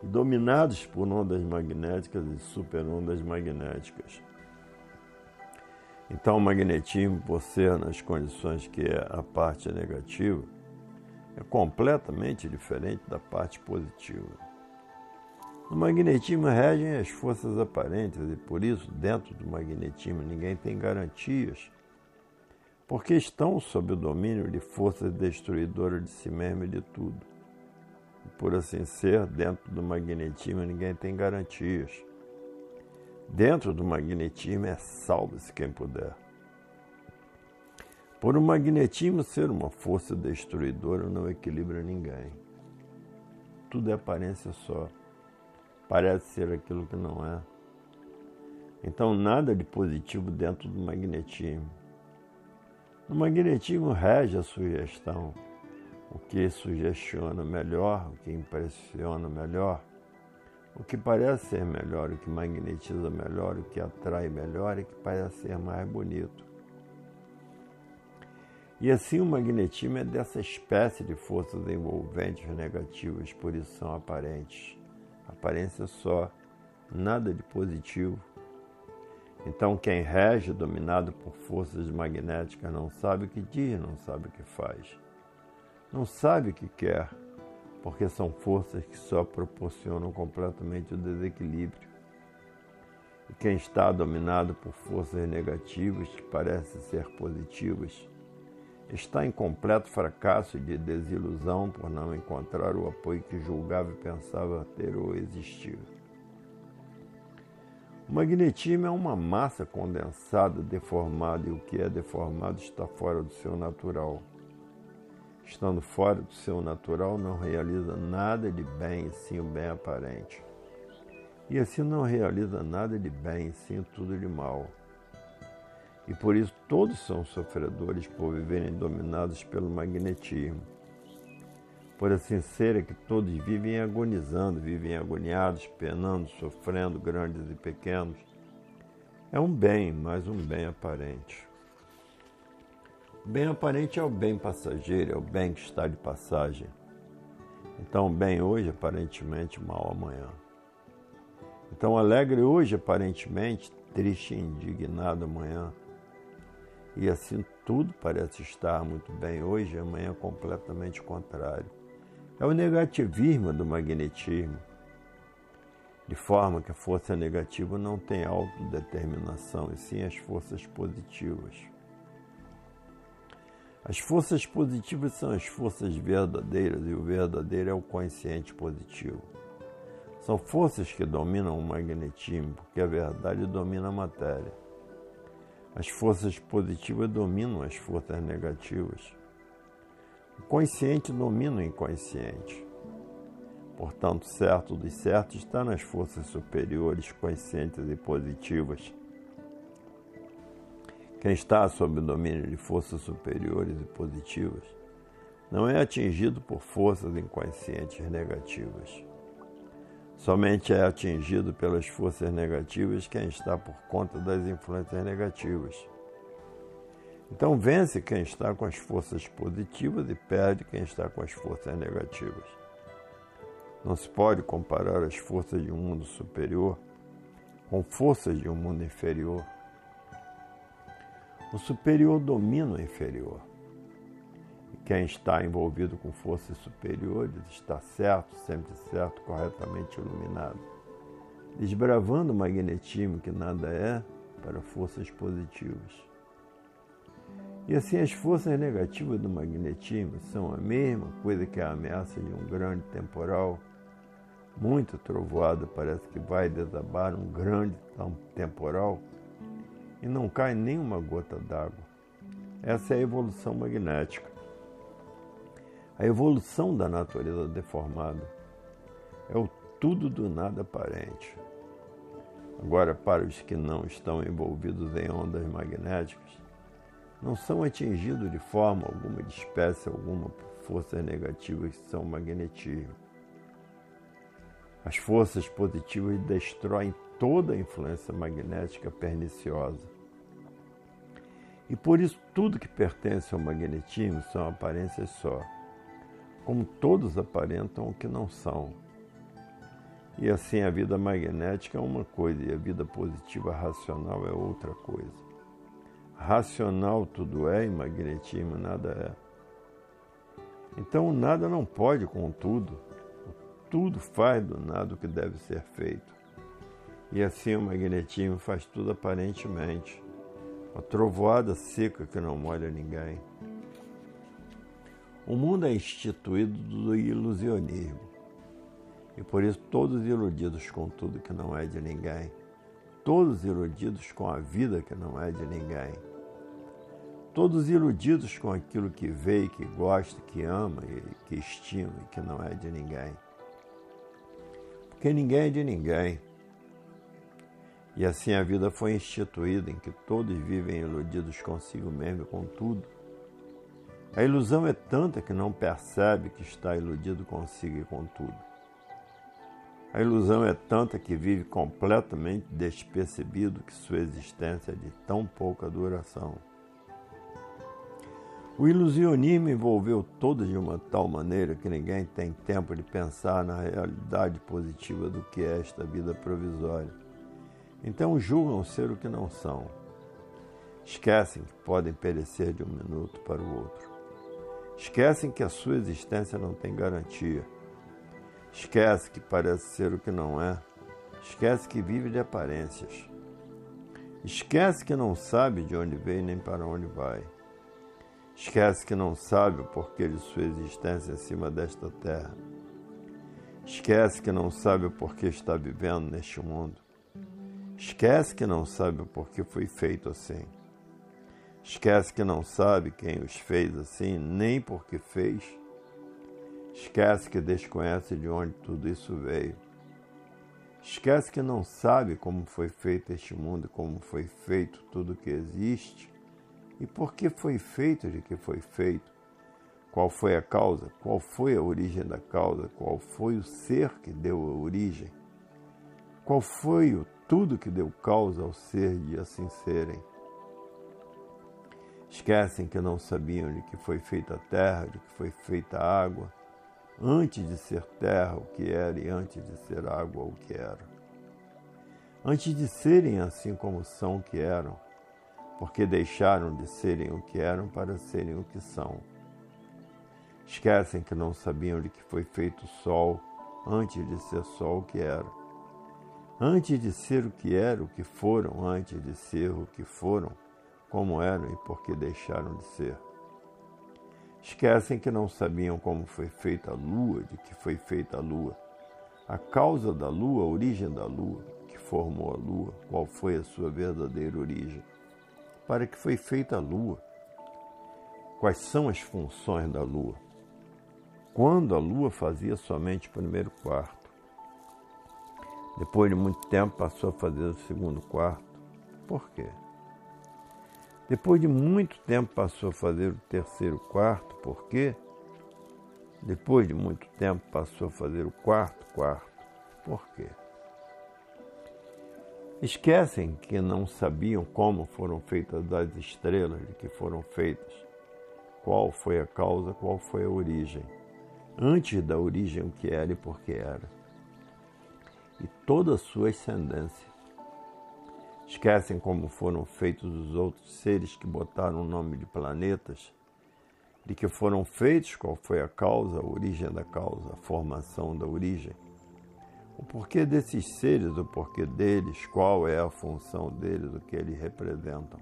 e dominados por ondas magnéticas e superondas magnéticas. Então, o magnetismo, por ser nas condições que é a parte negativa, é completamente diferente da parte positiva. No magnetismo regem as forças aparentes e por isso, dentro do magnetismo, ninguém tem garantias porque estão sob o domínio de forças destruidoras de si mesmo e de tudo. E por assim ser, dentro do magnetismo ninguém tem garantias. Dentro do magnetismo é salve-se quem puder. Por o magnetismo ser uma força destruidora não equilibra ninguém. Tudo é aparência só. Parece ser aquilo que não é. Então nada de positivo dentro do magnetismo. No magnetismo rege a sugestão, o que sugestiona melhor, o que impressiona melhor, o que parece ser melhor, o que magnetiza melhor, o que atrai melhor e que parece ser mais bonito. E assim o magnetismo é dessa espécie de forças envolventes negativas, por isso são aparentes. Aparência só, nada de positivo então, quem rege, dominado por forças magnéticas, não sabe o que diz, não sabe o que faz. Não sabe o que quer, porque são forças que só proporcionam completamente o desequilíbrio. E quem está dominado por forças negativas, que parecem ser positivas, está em completo fracasso de desilusão por não encontrar o apoio que julgava e pensava ter ou existir. O magnetismo é uma massa condensada, deformada, e o que é deformado está fora do seu natural. Estando fora do seu natural, não realiza nada de bem, sim o bem aparente. E assim não realiza nada de bem, sim tudo de mal. E por isso todos são sofredores por viverem dominados pelo magnetismo por assim ser, é que todos vivem agonizando, vivem agoniados, penando, sofrendo, grandes e pequenos. É um bem, mas um bem aparente. Bem aparente é o bem passageiro, é o bem que está de passagem. Então, bem hoje, aparentemente, mal amanhã. Então, alegre hoje, aparentemente, triste e indignado amanhã. E assim tudo parece estar muito bem hoje e amanhã completamente contrário é o negativismo do magnetismo, de forma que a força negativa não tem autodeterminação, e sim as forças positivas. As forças positivas são as forças verdadeiras, e o verdadeiro é o consciente positivo. São forças que dominam o magnetismo, porque a verdade domina a matéria. As forças positivas dominam as forças negativas. O consciente domina o inconsciente. Portanto, certo dos certos está nas forças superiores, conscientes e positivas. Quem está sob o domínio de forças superiores e positivas não é atingido por forças inconscientes negativas. Somente é atingido pelas forças negativas quem está por conta das influências negativas. Então vence quem está com as forças positivas e perde quem está com as forças negativas. Não se pode comparar as forças de um mundo superior com forças de um mundo inferior. O superior domina o inferior. Quem está envolvido com forças superiores está certo, sempre certo, corretamente iluminado. desbravando o magnetismo que nada é para forças positivas. E assim as forças negativas do magnetismo são a mesma coisa que a ameaça de um grande temporal muito trovoado, parece que vai desabar um grande temporal e não cai nenhuma gota d'água. Essa é a evolução magnética. A evolução da natureza deformada é o tudo do nada aparente. Agora, para os que não estão envolvidos em ondas magnéticas, não são atingidos de forma alguma, de espécie alguma, por forças negativas que são magnetismo. As forças positivas destroem toda a influência magnética perniciosa. E por isso tudo que pertence ao magnetismo são aparências só, como todos aparentam que não são. E assim a vida magnética é uma coisa e a vida positiva racional é outra coisa. Racional tudo é e magnetismo nada é. Então o nada não pode com tudo. Tudo faz do nada o que deve ser feito. E assim o magnetismo faz tudo aparentemente. Uma trovoada seca que não molha ninguém. O mundo é instituído do ilusionismo. E por isso todos iludidos com tudo que não é de ninguém. Todos iludidos com a vida que não é de ninguém. Todos iludidos com aquilo que vê, que gosta, que ama, que estima e que não é de ninguém. Porque ninguém é de ninguém. E assim a vida foi instituída em que todos vivem iludidos consigo mesmo e com tudo. A ilusão é tanta que não percebe que está iludido consigo e com tudo. A ilusão é tanta que vive completamente despercebido que sua existência é de tão pouca duração. O ilusionismo envolveu todos de uma tal maneira que ninguém tem tempo de pensar na realidade positiva do que é esta vida provisória. Então julgam ser o que não são. Esquecem que podem perecer de um minuto para o outro. Esquecem que a sua existência não tem garantia Esquece que parece ser o que não é. Esquece que vive de aparências. Esquece que não sabe de onde veio nem para onde vai. Esquece que não sabe o porquê de sua existência acima desta terra. Esquece que não sabe o porquê está vivendo neste mundo. Esquece que não sabe o porquê foi feito assim. Esquece que não sabe quem os fez assim, nem porque fez Esquece que desconhece de onde tudo isso veio. Esquece que não sabe como foi feito este mundo, como foi feito tudo que existe e por que foi feito de que foi feito. Qual foi a causa? Qual foi a origem da causa? Qual foi o ser que deu a origem? Qual foi o tudo que deu causa ao ser de assim serem? Esquecem que não sabiam de que foi feita a terra, de que foi feita a água, antes de ser terra o que era e antes de ser água o que era. Antes de serem assim como são que eram, porque deixaram de serem o que eram para serem o que são. Esquecem que não sabiam de que foi feito o sol antes de ser sol o que era. Antes de ser o que era, o que foram, antes de ser o que foram, como eram e porque deixaram de ser. Esquecem que não sabiam como foi feita a lua, de que foi feita a lua, a causa da lua, a origem da lua, que formou a lua, qual foi a sua verdadeira origem, para que foi feita a lua, quais são as funções da lua. Quando a lua fazia somente o primeiro quarto, depois de muito tempo passou a fazer o segundo quarto. Por quê? Depois de muito tempo passou a fazer o terceiro quarto, por quê? Depois de muito tempo passou a fazer o quarto quarto, por quê? Esquecem que não sabiam como foram feitas as estrelas de que foram feitas, qual foi a causa, qual foi a origem, antes da origem o que era e por que era, e toda a sua ascendência Esquecem como foram feitos os outros seres que botaram o nome de planetas, de que foram feitos, qual foi a causa, a origem da causa, a formação da origem, o porquê desses seres, o porquê deles, qual é a função deles, o que eles representam.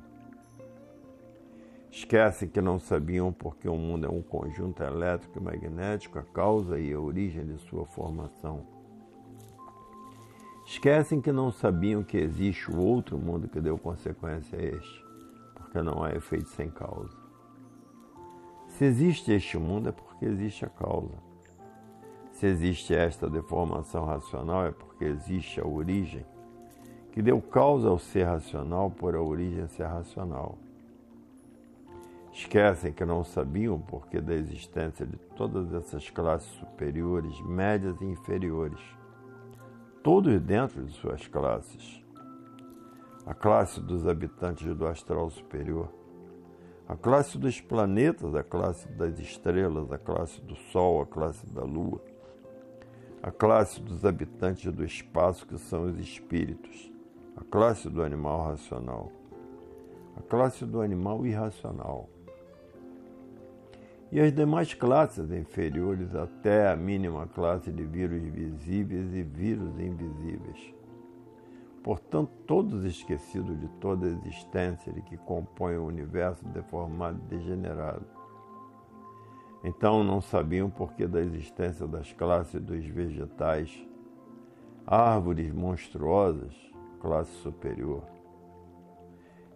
Esquecem que não sabiam porque o mundo é um conjunto elétrico e magnético, a causa e a origem de sua formação. Esquecem que não sabiam que existe o outro mundo que deu consequência a este, porque não há efeito sem causa. Se existe este mundo é porque existe a causa. Se existe esta deformação racional é porque existe a origem, que deu causa ao ser racional por a origem ser racional. Esquecem que não sabiam o porquê da existência de todas essas classes superiores, médias e inferiores, todos dentro de suas classes. A classe dos habitantes do astral superior, a classe dos planetas, a classe das estrelas, a classe do Sol, a classe da Lua, a classe dos habitantes do espaço, que são os espíritos, a classe do animal racional, a classe do animal irracional e as demais classes inferiores até a mínima classe de vírus visíveis e vírus invisíveis. Portanto, todos esquecidos de toda a existência de que compõe o universo deformado e degenerado. Então não sabiam porquê da existência das classes dos vegetais, árvores monstruosas, classe superior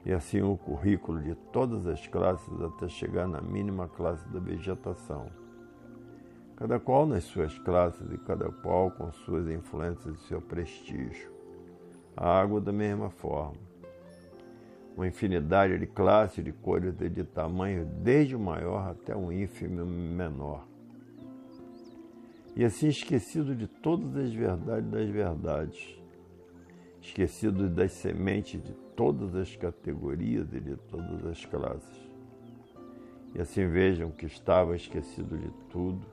e assim o currículo de todas as classes até chegar na mínima classe da vegetação. Cada qual nas suas classes e cada qual com suas influências e seu prestígio. A água da mesma forma. Uma infinidade de classes, de cores e de tamanho, desde o maior até o ínfimo menor. E assim esquecido de todas as verdades das verdades, esquecido das sementes de todas as categorias e de todas as classes. E assim vejam que estava esquecido de tudo,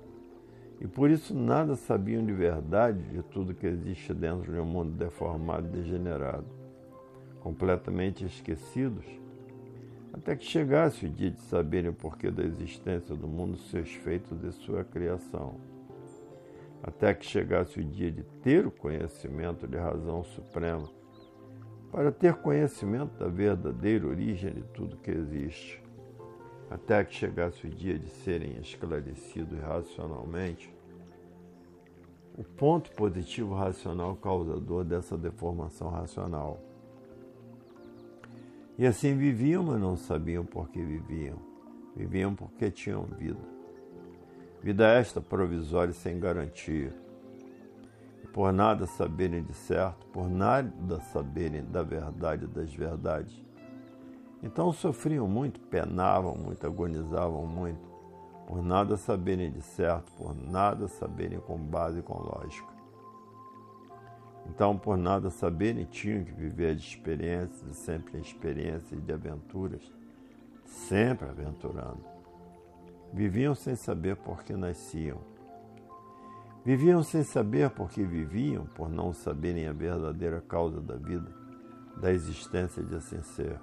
e por isso nada sabiam de verdade de tudo que existe dentro de um mundo deformado e degenerado, completamente esquecidos, até que chegasse o dia de saberem o porquê da existência do mundo, seus feitos e sua criação. Até que chegasse o dia de ter o conhecimento de razão suprema para ter conhecimento da verdadeira origem de tudo que existe, até que chegasse o dia de serem esclarecidos racionalmente, o ponto positivo racional causador dessa deformação racional. E assim viviam, mas não sabiam por que viviam. Viviam porque tinham vida. Vida esta provisória e sem garantia por nada saberem de certo, por nada saberem da verdade das verdades. Então sofriam muito, penavam muito, agonizavam muito, por nada saberem de certo, por nada saberem com base e com lógica. Então, por nada saberem, tinham que viver de experiências e sempre em experiências de aventuras, sempre aventurando. Viviam sem saber por que nasciam Viviam sem saber por que viviam, por não saberem a verdadeira causa da vida, da existência de assim ser.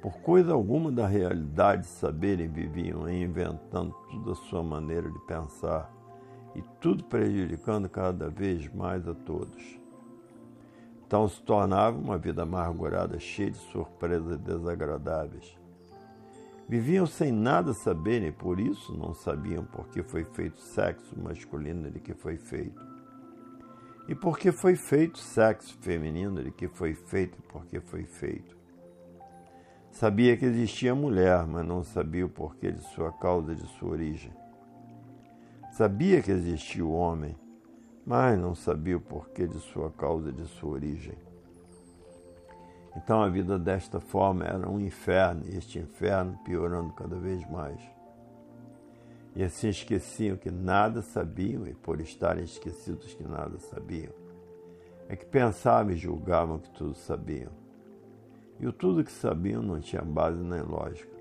Por coisa alguma da realidade saberem, viviam inventando tudo a sua maneira de pensar e tudo prejudicando cada vez mais a todos. Então se tornava uma vida amargurada, cheia de surpresas desagradáveis Viviam sem nada saberem, por isso não sabiam por que foi feito sexo masculino de que foi feito. E por que foi feito sexo feminino de que foi feito e por que foi feito. Sabia que existia mulher, mas não sabia o porquê de sua causa de sua origem. Sabia que existia o homem, mas não sabia o porquê de sua causa e de sua origem. Então a vida desta forma era um inferno, e este inferno piorando cada vez mais. E assim esqueciam que nada sabiam, e por estarem esquecidos que nada sabiam, é que pensavam e julgavam que tudo sabiam. E o tudo que sabiam não tinha base nem lógica.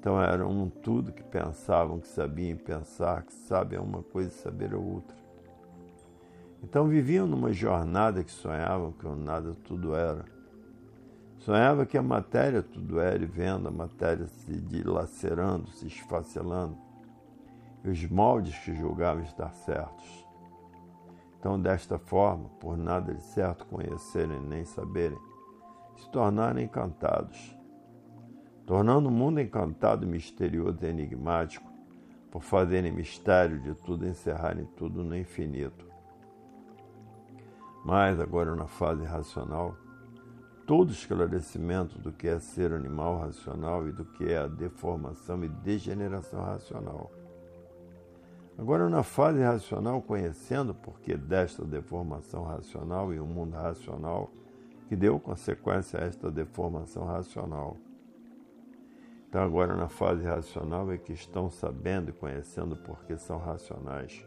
Então era um tudo que pensavam que sabiam pensar, que sabem uma coisa e saber a outra. Então viviam numa jornada que sonhavam que o nada tudo era Sonhava que a matéria tudo era e vendo a matéria se dilacerando, se esfacelando, e os moldes que julgavam estar certos. Então, desta forma, por nada de certo conhecerem nem saberem, se tornaram encantados, tornando o mundo encantado, misterioso e enigmático, por fazerem mistério de tudo, encerrarem tudo no infinito. Mas, agora na fase racional, todo esclarecimento do que é ser animal racional e do que é a deformação e degeneração racional. Agora, na fase racional, conhecendo porque desta deformação racional e o mundo racional que deu consequência a esta deformação racional. Então, agora na fase racional é que estão sabendo e conhecendo porque são racionais.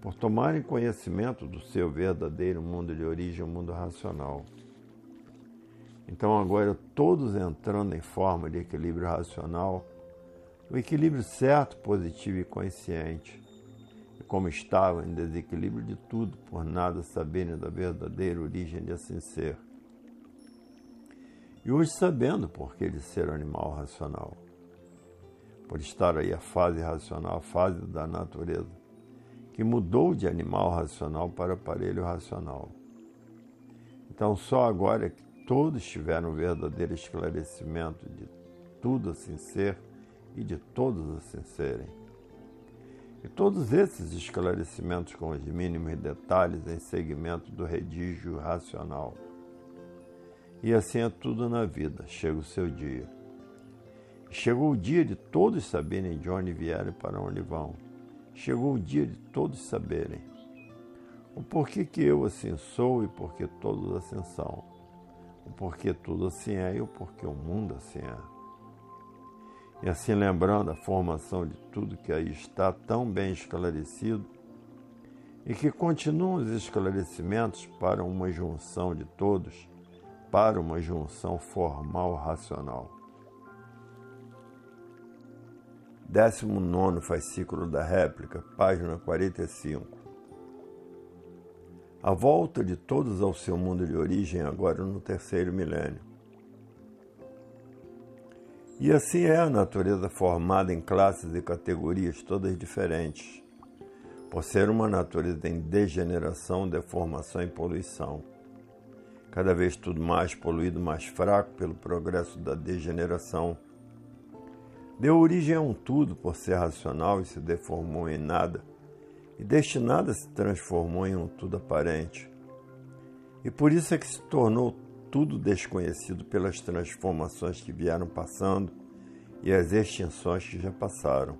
Por tomarem conhecimento do seu verdadeiro mundo de origem, o mundo racional. Então, agora, todos entrando em forma de equilíbrio racional, o equilíbrio certo, positivo e consciente, e como estavam em desequilíbrio de tudo, por nada saberem da verdadeira origem de assim ser. E hoje sabendo por que de ser animal racional, por estar aí a fase racional, a fase da natureza, que mudou de animal racional para aparelho racional. Então, só agora é que todos tiveram o verdadeiro esclarecimento de tudo assim ser e de todos assim serem. E todos esses esclarecimentos com os mínimos detalhes em segmento do redígio racional. E assim é tudo na vida, chega o seu dia. Chegou o dia de todos saberem de onde vieram e para onde vão. Chegou o dia de todos saberem o porquê que eu assim sou e porquê todos assim são o porquê tudo assim é e o porquê o mundo assim é. E assim lembrando a formação de tudo que aí está tão bem esclarecido e que continuam os esclarecimentos para uma junção de todos, para uma junção formal racional. 19 fascículo da réplica, página 45 a volta de todos ao seu mundo de origem agora no terceiro milênio. E assim é a natureza formada em classes e categorias todas diferentes, por ser uma natureza em degeneração, deformação e poluição. Cada vez tudo mais poluído, mais fraco pelo progresso da degeneração. Deu origem a um tudo por ser racional e se deformou em nada e destinada se transformou em um tudo aparente. E por isso é que se tornou tudo desconhecido pelas transformações que vieram passando e as extinções que já passaram.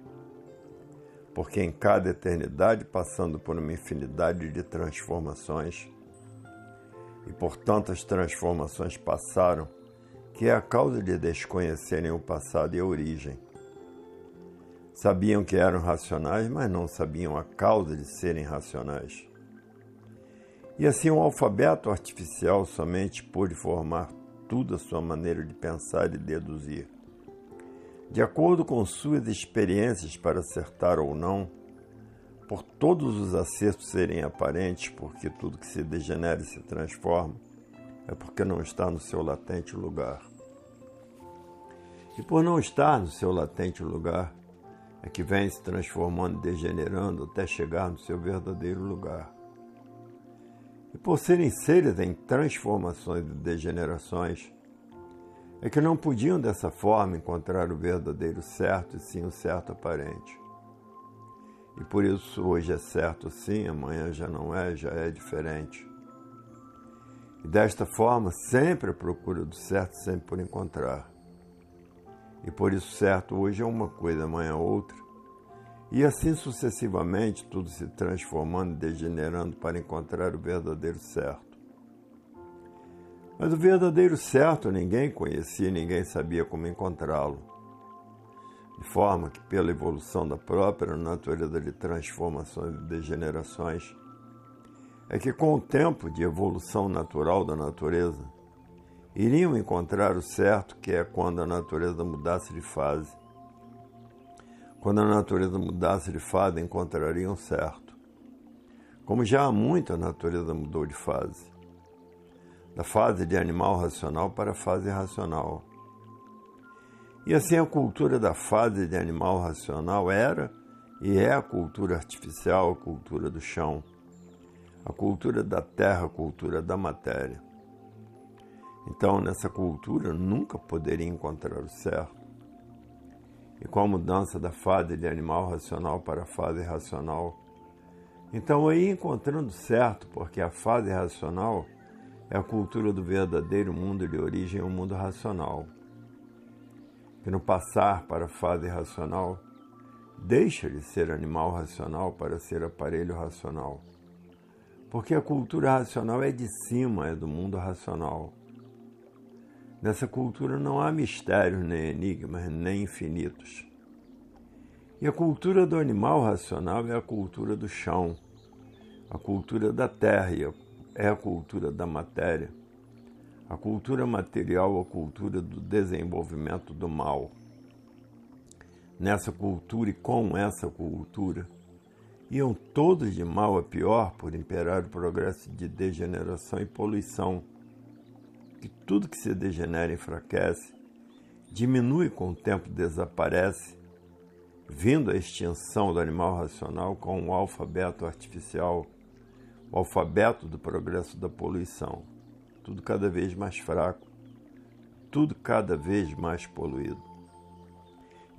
Porque em cada eternidade, passando por uma infinidade de transformações, e por tantas transformações passaram, que é a causa de desconhecerem o passado e a origem. Sabiam que eram racionais, mas não sabiam a causa de serem racionais. E assim o alfabeto artificial somente pôde formar tudo a sua maneira de pensar e deduzir. De acordo com suas experiências para acertar ou não, por todos os acertos serem aparentes, porque tudo que se degenera e se transforma, é porque não está no seu latente lugar. E por não estar no seu latente lugar, é que vem se transformando, degenerando até chegar no seu verdadeiro lugar. E por serem seres em transformações e degenerações, é que não podiam dessa forma encontrar o verdadeiro certo e sim o certo aparente. E por isso hoje é certo sim, amanhã já não é, já é diferente. E desta forma, sempre a procura do certo, sempre por encontrar. E por isso, certo, hoje é uma coisa, amanhã é outra. E assim sucessivamente, tudo se transformando e degenerando para encontrar o verdadeiro certo. Mas o verdadeiro certo ninguém conhecia, ninguém sabia como encontrá-lo. De forma que, pela evolução da própria natureza de transformações e degenerações, é que com o tempo de evolução natural da natureza, iriam encontrar o certo, que é quando a natureza mudasse de fase. Quando a natureza mudasse de fase, encontrariam o certo. Como já há muito a natureza mudou de fase. Da fase de animal racional para a fase racional. E assim a cultura da fase de animal racional era e é a cultura artificial, a cultura do chão, a cultura da terra, a cultura da matéria. Então, nessa cultura, nunca poderia encontrar o certo. E com a mudança da fase de animal racional para a fase racional, então aí encontrando certo, porque a fase racional é a cultura do verdadeiro mundo de origem, o mundo racional. Que no passar para a fase racional, deixa de ser animal racional para ser aparelho racional. Porque a cultura racional é de cima, é do mundo racional. Nessa cultura não há mistérios, nem enigmas, nem infinitos. E a cultura do animal racional é a cultura do chão, a cultura da terra é a cultura da matéria. A cultura material a cultura do desenvolvimento do mal. Nessa cultura e com essa cultura, iam todos de mal a pior por imperar o progresso de degeneração e poluição que tudo que se degenera enfraquece, diminui com o tempo, desaparece, vindo a extinção do animal racional com o alfabeto artificial, o alfabeto do progresso da poluição. Tudo cada vez mais fraco, tudo cada vez mais poluído.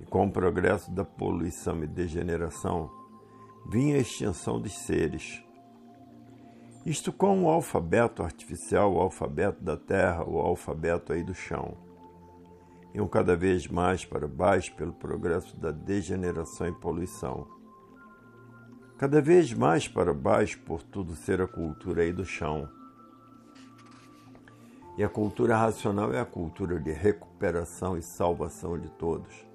E com o progresso da poluição e degeneração, vinha a extinção dos seres isto com o alfabeto artificial, o alfabeto da terra, o alfabeto aí do chão. Iam cada vez mais para baixo pelo progresso da degeneração e poluição. Cada vez mais para baixo por tudo ser a cultura aí do chão. E a cultura racional é a cultura de recuperação e salvação de todos.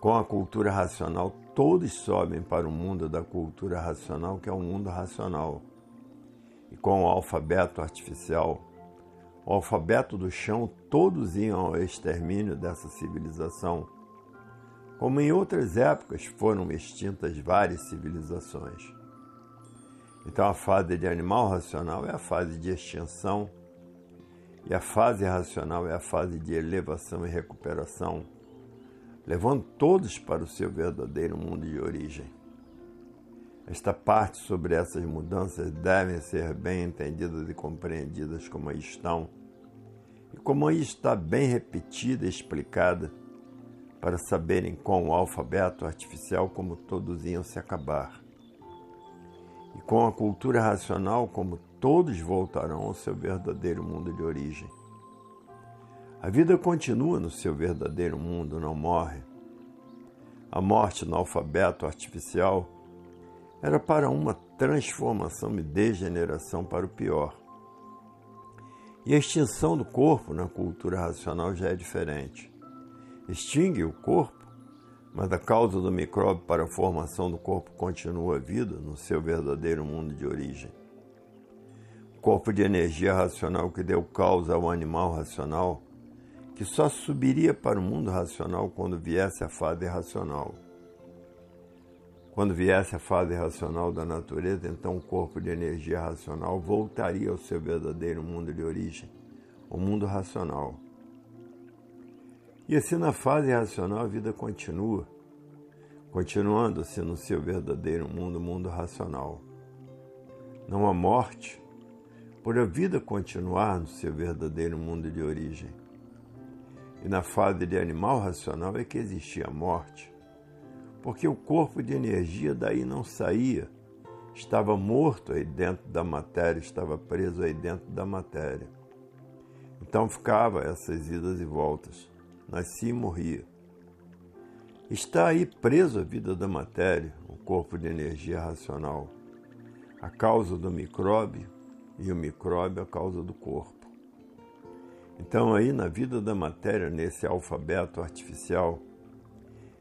Com a cultura racional, todos sobem para o mundo da cultura racional, que é o mundo racional com o alfabeto artificial, o alfabeto do chão, todos iam ao extermínio dessa civilização. Como em outras épocas foram extintas várias civilizações. Então a fase de animal racional é a fase de extinção e a fase racional é a fase de elevação e recuperação, levando todos para o seu verdadeiro mundo de origem. Esta parte sobre essas mudanças devem ser bem entendidas e compreendidas como aí estão, e como aí está bem repetida e explicada, para saberem com o alfabeto artificial como todos iam se acabar. E com a cultura racional, como todos voltarão ao seu verdadeiro mundo de origem. A vida continua no seu verdadeiro mundo, não morre. A morte no alfabeto artificial era para uma transformação e degeneração para o pior. E a extinção do corpo na cultura racional já é diferente. Extingue o corpo, mas a causa do micróbio para a formação do corpo continua a vida no seu verdadeiro mundo de origem. O corpo de energia racional que deu causa ao animal racional, que só subiria para o mundo racional quando viesse a fase racional quando viesse a fase racional da natureza, então o corpo de energia racional voltaria ao seu verdadeiro mundo de origem, o mundo racional. E assim, na fase racional, a vida continua, continuando-se no seu verdadeiro mundo, mundo racional. Não há morte, por a vida continuar no seu verdadeiro mundo de origem. E na fase de animal racional é que existia a morte porque o corpo de energia daí não saía. Estava morto aí dentro da matéria, estava preso aí dentro da matéria. Então ficava essas idas e voltas, nascia e morria. Está aí preso a vida da matéria, o corpo de energia racional, a causa do micróbio e o micróbio a causa do corpo. Então aí na vida da matéria, nesse alfabeto artificial,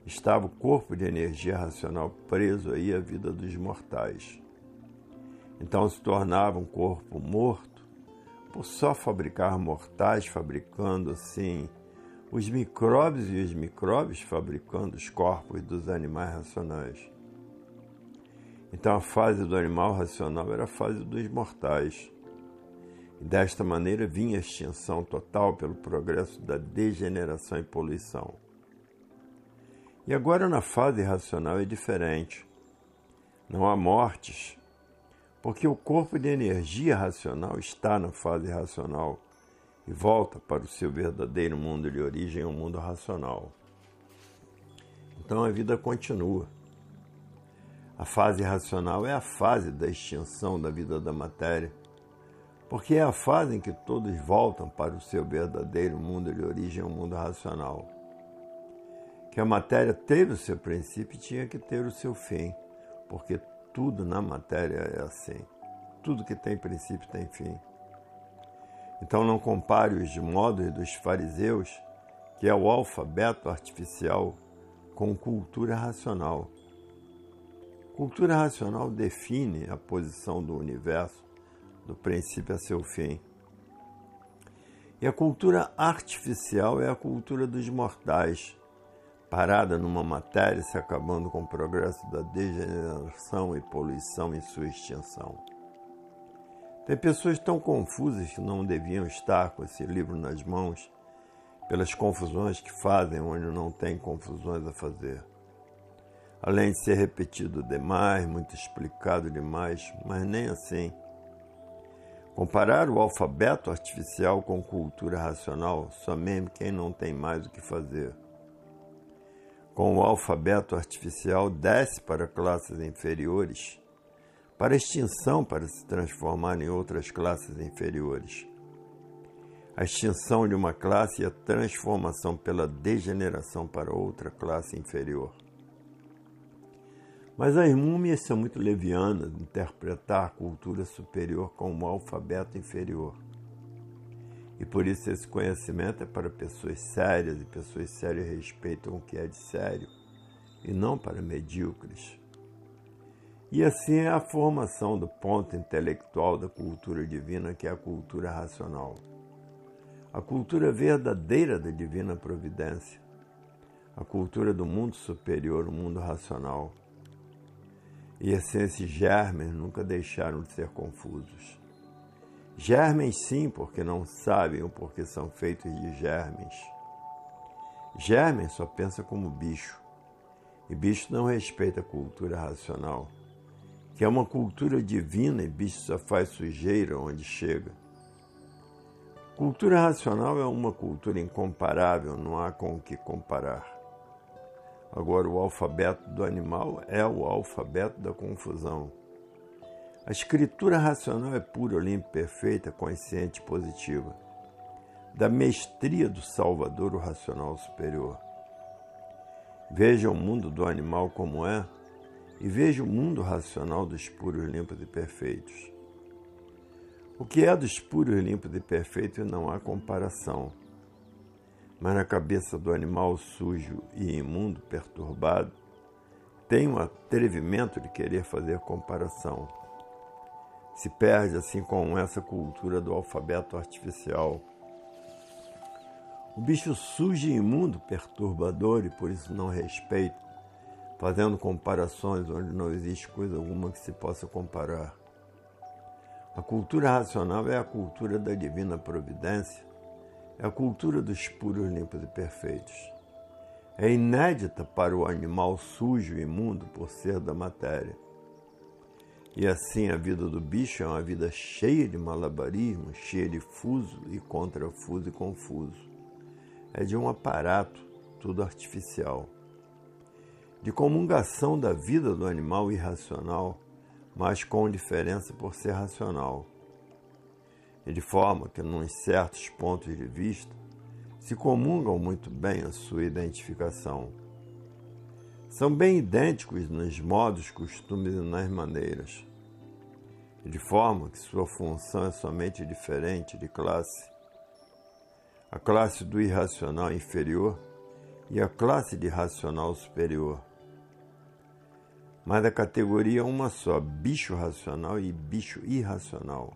estava o corpo de energia racional preso aí à vida dos mortais. Então se tornava um corpo morto por só fabricar mortais, fabricando assim os micróbios e os micróbios fabricando os corpos dos animais racionais. Então a fase do animal racional era a fase dos mortais. E desta maneira vinha a extinção total pelo progresso da degeneração e poluição. E agora na fase racional é diferente. Não há mortes, Porque o corpo de energia racional está na fase racional e volta para o seu verdadeiro mundo de origem, o mundo racional. Então a vida continua. A fase racional é a fase da extinção da vida da matéria, porque é a fase em que todos voltam para o seu verdadeiro mundo de origem, o mundo racional. Que a matéria teve o seu princípio tinha que ter o seu fim, porque tudo na matéria é assim. Tudo que tem princípio tem fim. Então não compare os modos dos fariseus, que é o alfabeto artificial, com cultura racional. Cultura racional define a posição do universo, do princípio a seu fim. E a cultura artificial é a cultura dos mortais, parada numa matéria se acabando com o progresso da degeneração e poluição em sua extinção. Tem pessoas tão confusas que não deviam estar com esse livro nas mãos, pelas confusões que fazem onde não tem confusões a fazer. Além de ser repetido demais, muito explicado demais, mas nem assim. Comparar o alfabeto artificial com cultura racional, só mesmo quem não tem mais o que fazer. Com o alfabeto artificial, desce para classes inferiores para extinção para se transformar em outras classes inferiores. A extinção de uma classe e a transformação pela degeneração para outra classe inferior. Mas as múmias são muito levianas de interpretar a cultura superior como alfabeto inferior. E por isso esse conhecimento é para pessoas sérias e pessoas sérias respeitam o que é de sério e não para medíocres. E assim é a formação do ponto intelectual da cultura divina, que é a cultura racional. A cultura verdadeira da divina providência. A cultura do mundo superior, o mundo racional. E assim esses germes nunca deixaram de ser confusos. Germes sim, porque não sabem o porquê são feitos de germes. Germes só pensa como bicho. E bicho não respeita a cultura racional que é uma cultura divina e bicho só faz sujeira onde chega. Cultura racional é uma cultura incomparável, não há com o que comparar. Agora, o alfabeto do animal é o alfabeto da confusão. A escritura racional é pura, limpa, perfeita, consciente positiva. Da mestria do Salvador, o racional superior. Veja o mundo do animal como é, e veja o mundo racional dos puros, limpos e perfeitos. O que é dos puros, limpos e perfeitos não há comparação. Mas na cabeça do animal sujo e imundo, perturbado, tem um atrevimento de querer fazer comparação. Se perde assim com essa cultura do alfabeto artificial. O bicho sujo e imundo, perturbador e por isso não respeito, fazendo comparações onde não existe coisa alguma que se possa comparar. A cultura racional é a cultura da divina providência, é a cultura dos puros, limpos e perfeitos. É inédita para o animal sujo e imundo por ser da matéria. E assim a vida do bicho é uma vida cheia de malabarismo, cheia de fuso e contrafuso e confuso. É de um aparato, tudo artificial de comungação da vida do animal irracional, mas com diferença por ser racional. E de forma que, em certos pontos de vista, se comungam muito bem a sua identificação. São bem idênticos nos modos, costumes e nas maneiras, de forma que sua função é somente diferente de classe. A classe do irracional inferior e a classe de racional superior mas a categoria é uma só: bicho racional e bicho irracional.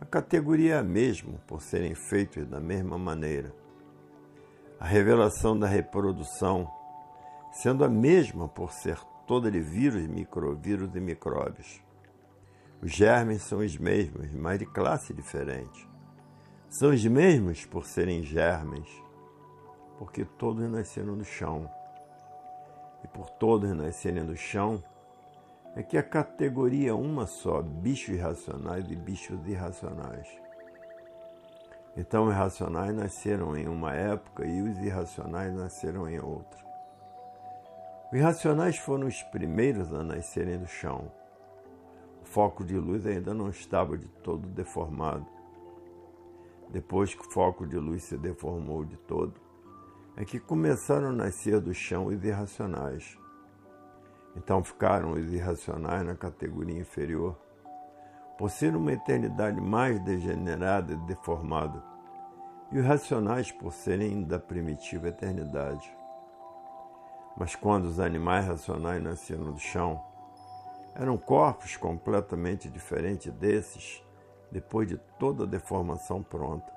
A categoria é a mesma, por serem feitos da mesma maneira. A revelação da reprodução, sendo a mesma por ser toda de vírus, microvírus e micróbios. Os germes são os mesmos, mas de classe diferente. São os mesmos por serem germes, porque todos nasceram do chão e por todos nascerem do chão, é que a categoria é uma só, bichos irracionais e bichos irracionais. Então, os racionais nasceram em uma época e os irracionais nasceram em outra. Os racionais foram os primeiros a nascerem do chão. O foco de luz ainda não estava de todo deformado. Depois que o foco de luz se deformou de todo, é que começaram a nascer do chão os irracionais. Então ficaram os irracionais na categoria inferior, por ser uma eternidade mais degenerada e deformada, e os racionais por serem da primitiva eternidade. Mas quando os animais racionais nasceram do chão, eram corpos completamente diferentes desses, depois de toda a deformação pronta.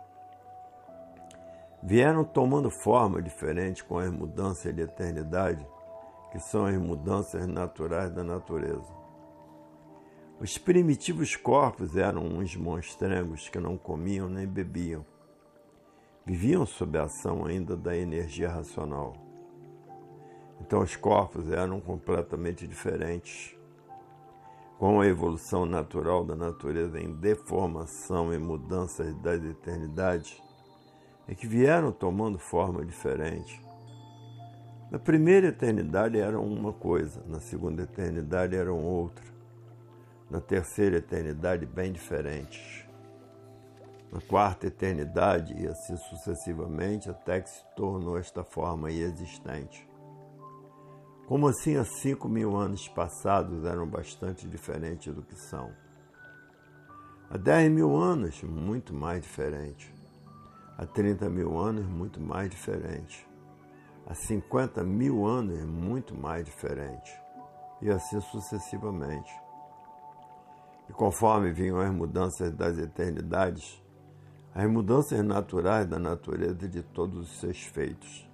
Vieram tomando forma diferente com as mudanças de eternidade que são as mudanças naturais da natureza. Os primitivos corpos eram uns monstrengos que não comiam nem bebiam. Viviam sob a ação ainda da energia racional. Então os corpos eram completamente diferentes. Com a evolução natural da natureza em deformação e mudanças das eternidades, é que vieram tomando forma diferente na primeira eternidade eram uma coisa, na segunda eternidade eram outra, na terceira eternidade bem diferentes, na quarta eternidade e assim sucessivamente até que se tornou esta forma existente. Como assim há cinco mil anos passados eram bastante diferentes do que são? Há dez mil anos, muito mais diferente. Há trinta mil anos, muito mais diferente há 50 mil anos muito mais diferente, e assim sucessivamente. E conforme vinham as mudanças das eternidades, as mudanças naturais da natureza de todos os seus feitos,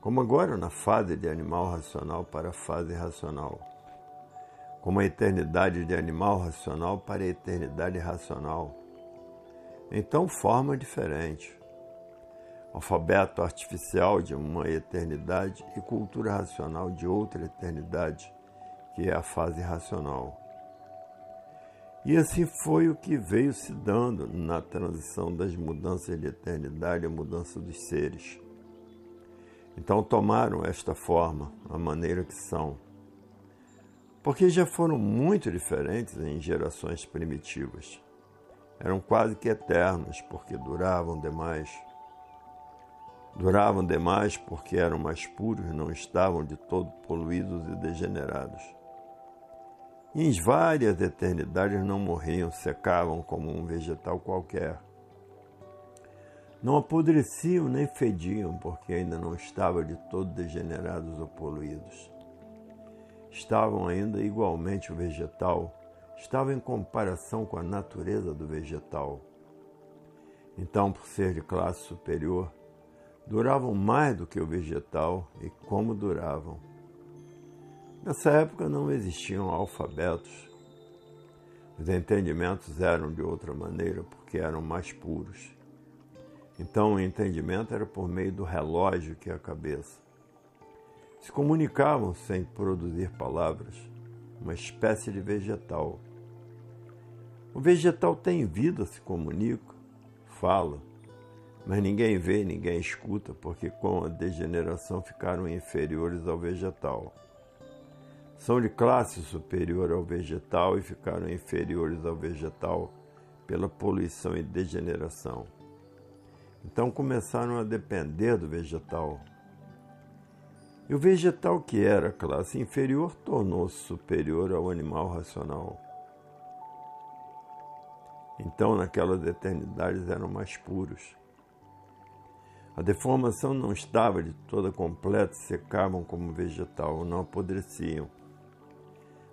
como agora na fase de animal racional para a fase racional, como a eternidade de animal racional para a eternidade racional. Então, forma diferente alfabeto artificial de uma eternidade e cultura racional de outra eternidade, que é a fase racional. E assim foi o que veio se dando na transição das mudanças de eternidade à mudança dos seres. Então tomaram esta forma, a maneira que são, porque já foram muito diferentes em gerações primitivas. Eram quase que eternos, porque duravam demais Duravam demais porque eram mais puros, não estavam de todo poluídos e degenerados. E em várias eternidades não morriam, secavam como um vegetal qualquer. Não apodreciam nem fediam, porque ainda não estavam de todo degenerados ou poluídos. Estavam ainda igualmente o vegetal, estavam em comparação com a natureza do vegetal. Então, por ser de classe superior, duravam mais do que o vegetal e como duravam. Nessa época não existiam alfabetos. Os entendimentos eram de outra maneira porque eram mais puros. Então o entendimento era por meio do relógio que é a cabeça. Se comunicavam sem produzir palavras, uma espécie de vegetal. O vegetal tem vida, se comunica, fala, mas ninguém vê, ninguém escuta, porque com a degeneração ficaram inferiores ao vegetal. São de classe superior ao vegetal e ficaram inferiores ao vegetal pela poluição e degeneração. Então começaram a depender do vegetal. E o vegetal, que era classe inferior, tornou-se superior ao animal racional. Então, naquelas eternidades, eram mais puros a deformação não estava de toda completa, secavam como vegetal, não apodreciam.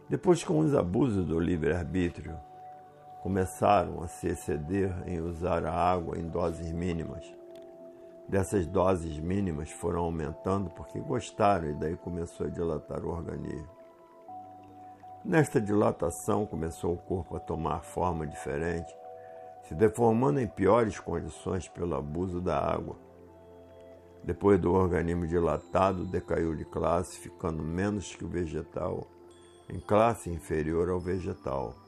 Depois, com os abusos do livre-arbítrio, começaram a se exceder em usar a água em doses mínimas. Dessas doses mínimas foram aumentando porque gostaram e daí começou a dilatar o organismo. Nesta dilatação começou o corpo a tomar forma diferente, se deformando em piores condições pelo abuso da água depois do organismo dilatado, decaiu de classe, ficando menos que o vegetal, em classe inferior ao vegetal.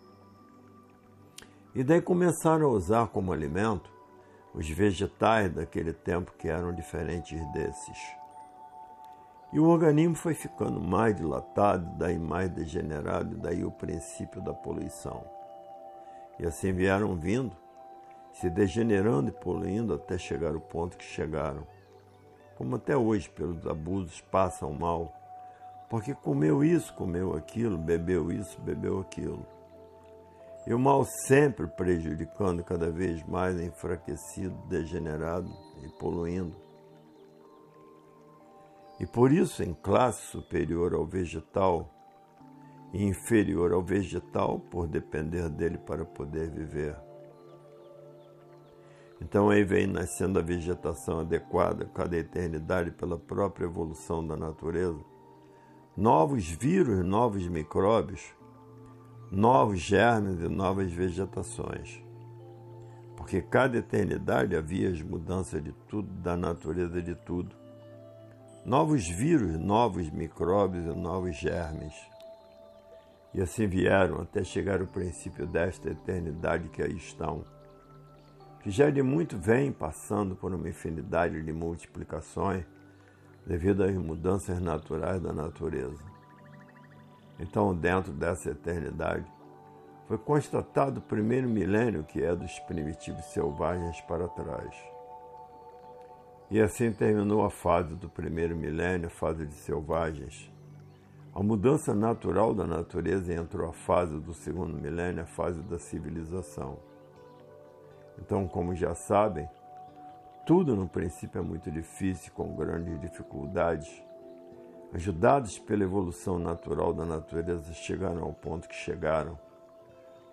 E daí começaram a usar como alimento os vegetais daquele tempo que eram diferentes desses. E o organismo foi ficando mais dilatado, daí mais degenerado, daí o princípio da poluição. E assim vieram vindo, se degenerando e poluindo até chegar ao ponto que chegaram. Como até hoje, pelos abusos, passam mal, porque comeu isso, comeu aquilo, bebeu isso, bebeu aquilo. E o mal sempre prejudicando cada vez mais, enfraquecido, degenerado e poluindo. E por isso, em classe superior ao vegetal e inferior ao vegetal, por depender dele para poder viver. Então aí vem nascendo a vegetação adequada, cada eternidade pela própria evolução da natureza. Novos vírus, novos micróbios novos germes e novas vegetações. Porque cada eternidade havia as mudanças de tudo, da natureza de tudo. Novos vírus, novos micróbios e novos germes. E assim vieram até chegar ao princípio desta eternidade que aí estão, que já de muito vem passando por uma infinidade de multiplicações devido às mudanças naturais da natureza. Então, dentro dessa eternidade, foi constatado o primeiro milênio, que é dos primitivos selvagens para trás. E assim terminou a fase do primeiro milênio, a fase de selvagens. A mudança natural da natureza entrou a fase do segundo milênio, a fase da civilização. Então, como já sabem, tudo no princípio é muito difícil, com grandes dificuldades ajudados pela evolução natural da natureza, chegaram ao ponto que chegaram.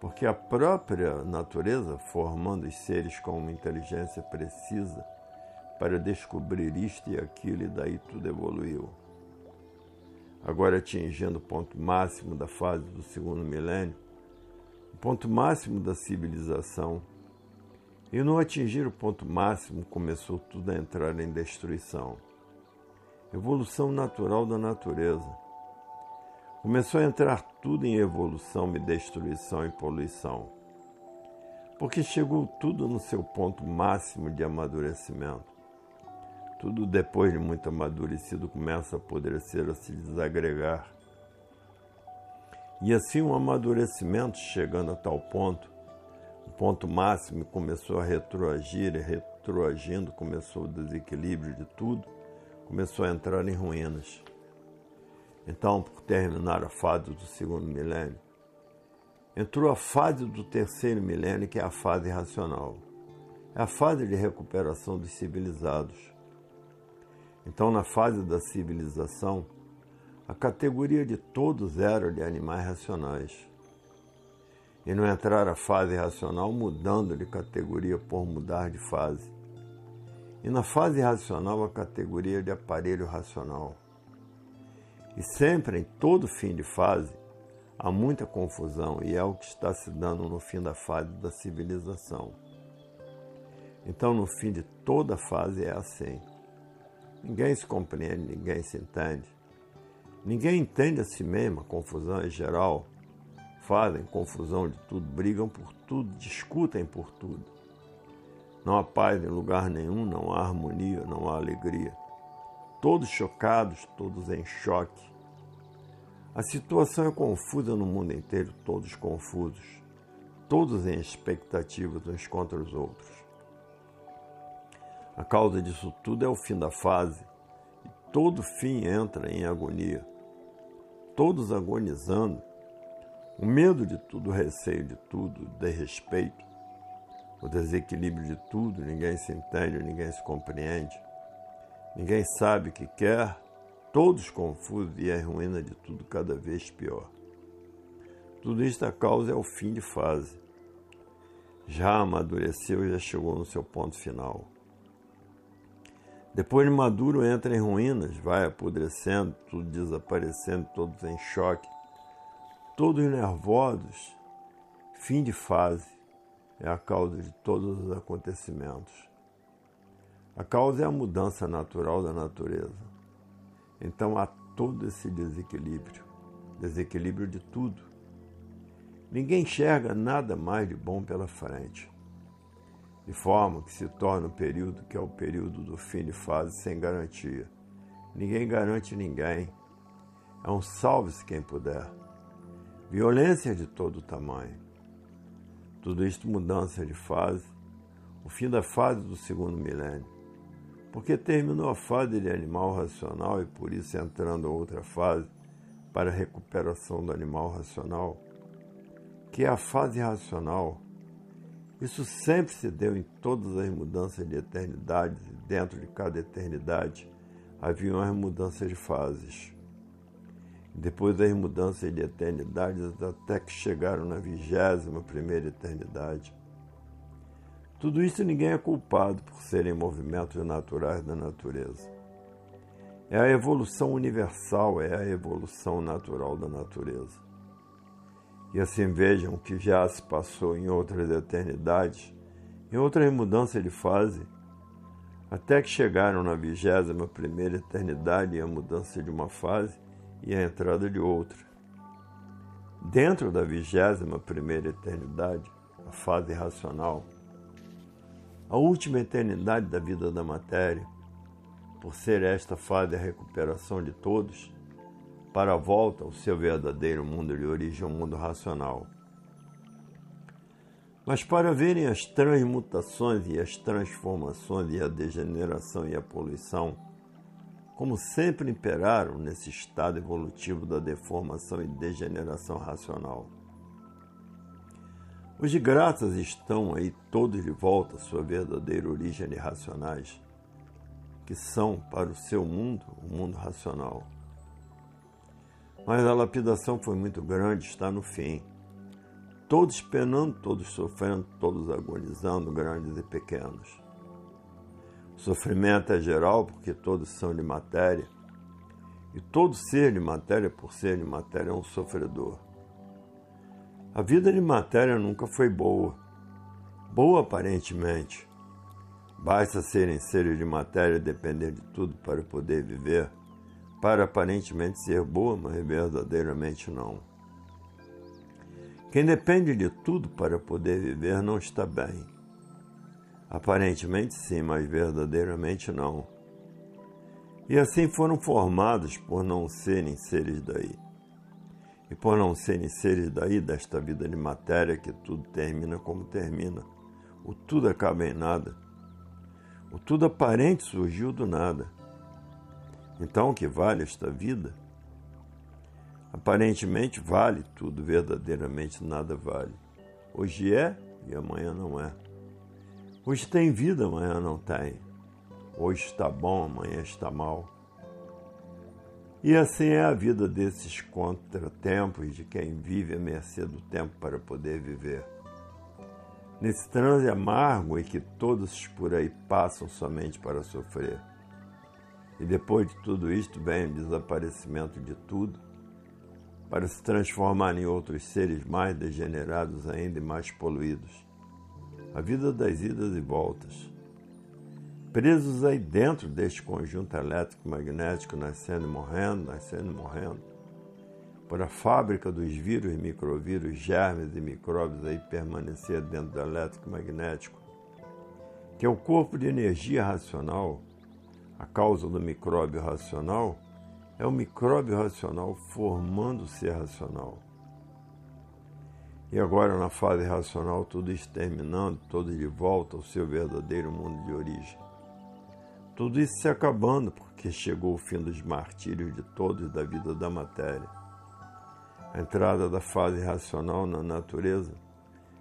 Porque a própria natureza, formando os seres com uma inteligência precisa para descobrir isto e aquilo, e daí tudo evoluiu. Agora atingindo o ponto máximo da fase do segundo milênio, o ponto máximo da civilização, e no atingir o ponto máximo começou tudo a entrar em destruição evolução natural da natureza. Começou a entrar tudo em evolução e destruição e poluição, porque chegou tudo no seu ponto máximo de amadurecimento. Tudo depois de muito amadurecido começa a apodrecer, a se desagregar. E assim um amadurecimento chegando a tal ponto, o ponto máximo começou a retroagir e retroagindo começou o desequilíbrio de tudo começou a entrar em ruínas. Então, por terminar a fase do segundo milênio, entrou a fase do terceiro milênio, que é a fase racional. É a fase de recuperação dos civilizados. Então, na fase da civilização, a categoria de todos era de animais racionais. E não entrar a fase racional mudando de categoria por mudar de fase e na fase racional a categoria de aparelho racional. E sempre, em todo fim de fase, há muita confusão e é o que está se dando no fim da fase da civilização. Então, no fim de toda fase é assim. Ninguém se compreende, ninguém se entende. Ninguém entende a si mesmo, a confusão é geral. Fazem confusão de tudo, brigam por tudo, discutem por tudo. Não há paz em lugar nenhum, não há harmonia, não há alegria. Todos chocados, todos em choque. A situação é confusa no mundo inteiro, todos confusos, todos em expectativas uns contra os outros. A causa disso tudo é o fim da fase, e todo fim entra em agonia. Todos agonizando, o medo de tudo, o receio de tudo, o desrespeito, o desequilíbrio de tudo, ninguém se entende, ninguém se compreende, ninguém sabe o que quer, todos confusos e a ruína de tudo cada vez pior. Tudo isto a causa é o fim de fase. Já amadureceu e já chegou no seu ponto final. Depois de maduro entra em ruínas, vai apodrecendo, tudo desaparecendo, todos em choque, todos nervosos, fim de fase é a causa de todos os acontecimentos. A causa é a mudança natural da natureza. Então há todo esse desequilíbrio. desequilíbrio de tudo. Ninguém enxerga nada mais de bom pela frente, de forma que se torna o período que é o período do fim de fase sem garantia. Ninguém garante ninguém. É um salve-se quem puder. Violência de todo tamanho. Tudo isto mudança de fase, o fim da fase do segundo milênio. Porque terminou a fase de animal racional e por isso entrando outra fase para a recuperação do animal racional, que é a fase racional. Isso sempre se deu em todas as mudanças de eternidades e dentro de cada eternidade haviam as mudanças de fases. Depois das mudanças de eternidades até que chegaram na vigésima primeira eternidade. Tudo isso ninguém é culpado por serem movimentos naturais da natureza. É a evolução universal, é a evolução natural da natureza. E assim vejam o que já se passou em outras eternidades, em outras mudanças de fase, até que chegaram na vigésima primeira eternidade e a mudança de uma fase e a entrada de outra. Dentro da vigésima primeira eternidade, a fase racional, a última eternidade da vida da matéria, por ser esta fase a recuperação de todos, para a volta ao seu verdadeiro mundo de origem, o mundo racional. Mas para verem as transmutações e as transformações e a degeneração e a poluição, como sempre imperaram nesse estado evolutivo da deformação e degeneração racional. Os de graças estão aí todos de volta à sua verdadeira origem de racionais, que são para o seu mundo o mundo racional. Mas a lapidação foi muito grande, está no fim todos penando, todos sofrendo, todos agonizando, grandes e pequenos. Sofrimento é geral porque todos são de matéria, e todo ser de matéria, por ser de matéria, é um sofredor. A vida de matéria nunca foi boa, boa aparentemente. Basta serem seres de matéria e depender de tudo para poder viver, para aparentemente ser boa, mas verdadeiramente não. Quem depende de tudo para poder viver não está bem. Aparentemente sim, mas verdadeiramente não. E assim foram formados por não serem seres daí. E por não serem seres daí desta vida de matéria que tudo termina como termina. O tudo acaba em nada. O tudo aparente surgiu do nada. Então o que vale esta vida? Aparentemente vale tudo, verdadeiramente nada vale. Hoje é e amanhã não é. Hoje tem vida, amanhã não tem. Hoje está bom, amanhã está mal. E assim é a vida desses contratempos de quem vive à mercê do tempo para poder viver. Nesse transe amargo em que todos por aí passam somente para sofrer. E depois de tudo isto vem o desaparecimento de tudo para se transformar em outros seres mais degenerados ainda e mais poluídos. A vida das idas e voltas. Presos aí dentro deste conjunto elétrico magnético, nascendo e morrendo, nascendo e morrendo, por a fábrica dos vírus, microvírus, germes e micróbios aí permanecer dentro do elétrico magnético, que é o corpo de energia racional, a causa do micróbio racional, é o micróbio racional formando o ser racional. E agora, na fase racional, tudo isso terminando, todo de volta ao seu verdadeiro mundo de origem. Tudo isso se acabando, porque chegou o fim dos martírios de todos da vida da matéria. A entrada da fase racional na natureza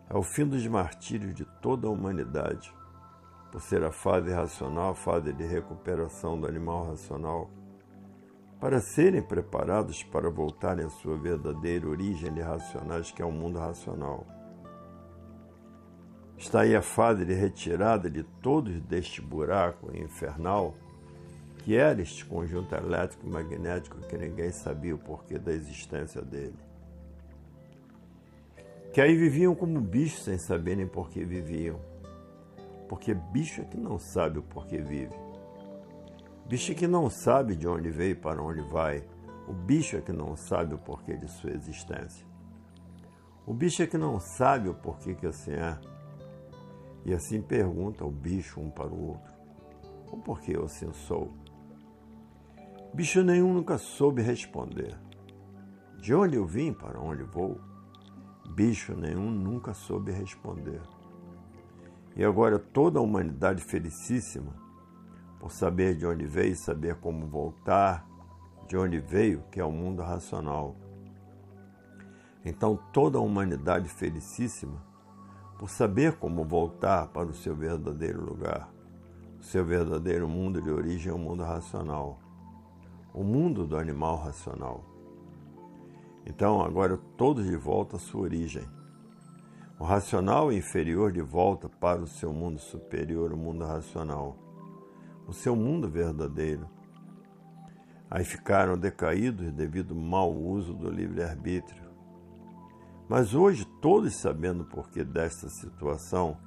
é o fim dos martírios de toda a humanidade, por ser a fase racional, a fase de recuperação do animal racional para serem preparados para voltarem à sua verdadeira origem de racionais, que é o mundo racional. Está aí a fase de retirada de todos deste buraco infernal, que era este conjunto elétrico magnético que ninguém sabia o porquê da existência dele. Que aí viviam como bichos sem saberem por que viviam. Porque bicho é que não sabe o porquê vive. Bicho que não sabe de onde veio e para onde vai, O bicho é que não sabe o porquê de sua existência. O bicho é que não sabe o porquê que assim é. E assim pergunta o bicho um para o outro: O porquê eu assim sou? Bicho nenhum nunca soube responder. De onde eu vim, para onde vou? Bicho nenhum nunca soube responder. E agora toda a humanidade felicíssima, por saber de onde veio, saber como voltar, de onde veio, que é o mundo racional. Então toda a humanidade felicíssima, por saber como voltar para o seu verdadeiro lugar, o seu verdadeiro mundo de origem é o mundo racional, o mundo do animal racional. Então agora todos de volta à sua origem. O racional inferior de volta para o seu mundo superior, o mundo racional, o seu mundo verdadeiro, Aí ficaram decaídos devido ao mau uso do livre-arbítrio. Mas hoje, todos sabendo o porquê desta situação,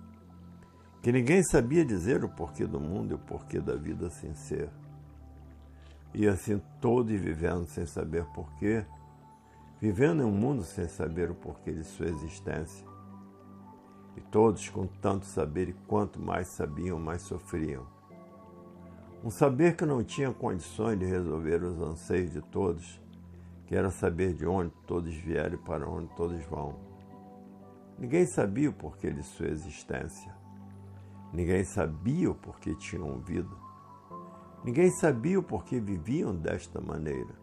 que ninguém sabia dizer o porquê do mundo e o porquê da vida sem ser. E assim todos vivendo sem saber porquê, vivendo em um mundo sem saber o porquê de sua existência. E todos com tanto saber e quanto mais sabiam, mais sofriam. Um saber que não tinha condições de resolver os anseios de todos, que era saber de onde todos vieram e para onde todos vão. Ninguém sabia o porquê de sua existência. Ninguém sabia o porquê tinham vida. Ninguém sabia o porquê viviam desta maneira.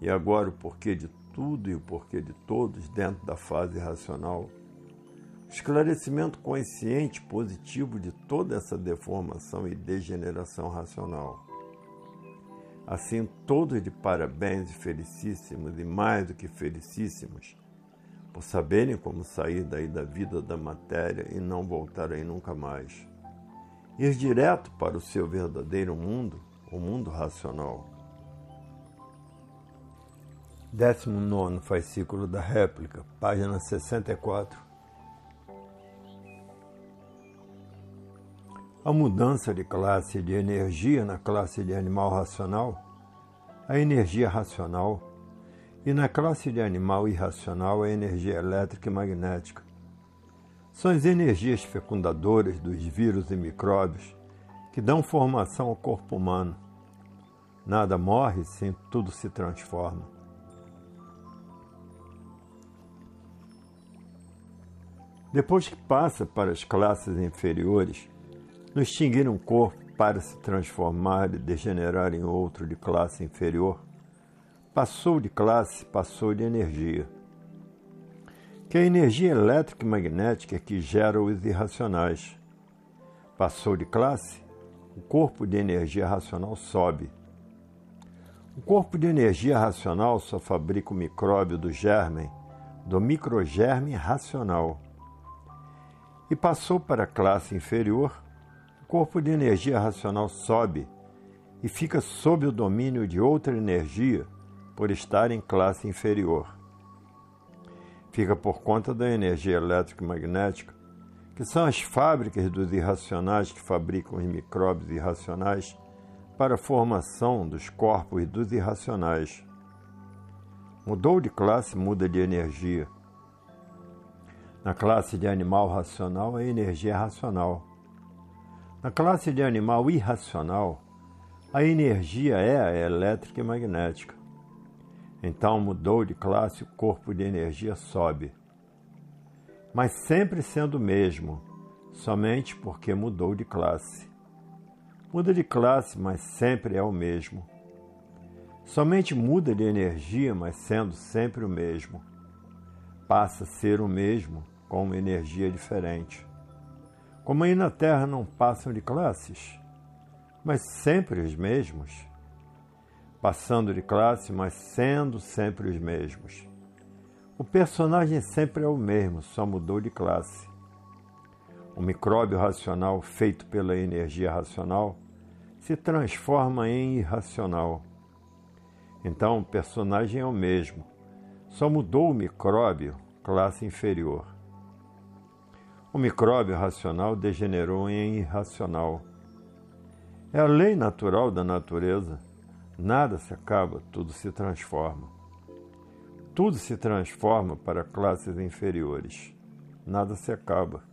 E agora o porquê de tudo e o porquê de todos dentro da fase racional esclarecimento consciente positivo de toda essa deformação e degeneração racional. Assim, todos de parabéns e felicíssimos, e mais do que felicíssimos, por saberem como sair daí da vida da matéria e não voltarem nunca mais. Ir direto para o seu verdadeiro mundo, o mundo racional. 19 fascículo da réplica, página 64. A mudança de classe de energia na classe de animal racional, a energia racional, e na classe de animal irracional, a energia elétrica e magnética. São as energias fecundadoras dos vírus e micróbios que dão formação ao corpo humano. Nada morre, sim, tudo se transforma. Depois que passa para as classes inferiores, no extinguir um corpo para se transformar e degenerar em outro de classe inferior, passou de classe, passou de energia. Que a energia elétrica e magnética que gera os irracionais. Passou de classe, o corpo de energia racional sobe. O corpo de energia racional só fabrica o micróbio do germe, do microgerme racional. E passou para a classe inferior, corpo de energia racional sobe e fica sob o domínio de outra energia por estar em classe inferior. Fica por conta da energia elétrica e magnética, que são as fábricas dos irracionais que fabricam os micróbios irracionais para a formação dos corpos dos irracionais. Mudou de classe, muda de energia. Na classe de animal racional, a energia é racional. Na classe de animal irracional, a energia é a elétrica e magnética. Então mudou de classe, o corpo de energia sobe. Mas sempre sendo o mesmo, somente porque mudou de classe. Muda de classe, mas sempre é o mesmo. Somente muda de energia, mas sendo sempre o mesmo. Passa a ser o mesmo com uma energia diferente. Como aí na Terra não passam de classes, mas sempre os mesmos. Passando de classe, mas sendo sempre os mesmos. O personagem sempre é o mesmo, só mudou de classe. O micróbio racional feito pela energia racional se transforma em irracional. Então o personagem é o mesmo, só mudou o micróbio, classe inferior. O micróbio racional degenerou em irracional. É a lei natural da natureza. Nada se acaba, tudo se transforma. Tudo se transforma para classes inferiores. Nada se acaba.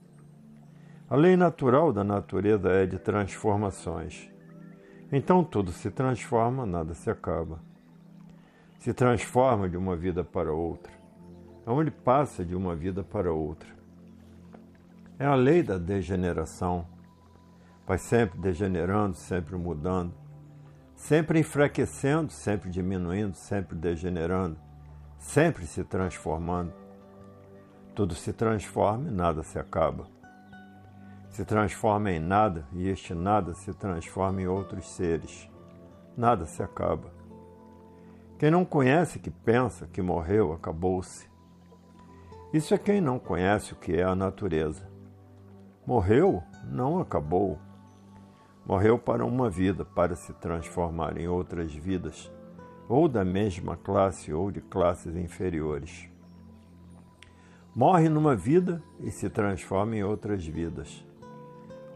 A lei natural da natureza é de transformações. Então tudo se transforma, nada se acaba. Se transforma de uma vida para outra. Onde passa de uma vida para outra. É a lei da degeneração. Vai sempre degenerando, sempre mudando, sempre enfraquecendo, sempre diminuindo, sempre degenerando sempre se transformando. Tudo se transforma e nada se acaba. Se transforma em nada e este nada se transforma em outros seres. Nada se acaba. Quem não conhece que pensa que morreu, acabou-se. Isso é quem não conhece o que é a natureza. Morreu, não acabou. Morreu para uma vida, para se transformar em outras vidas ou da mesma classe ou de classes inferiores. Morre numa vida e se transforma em outras vidas.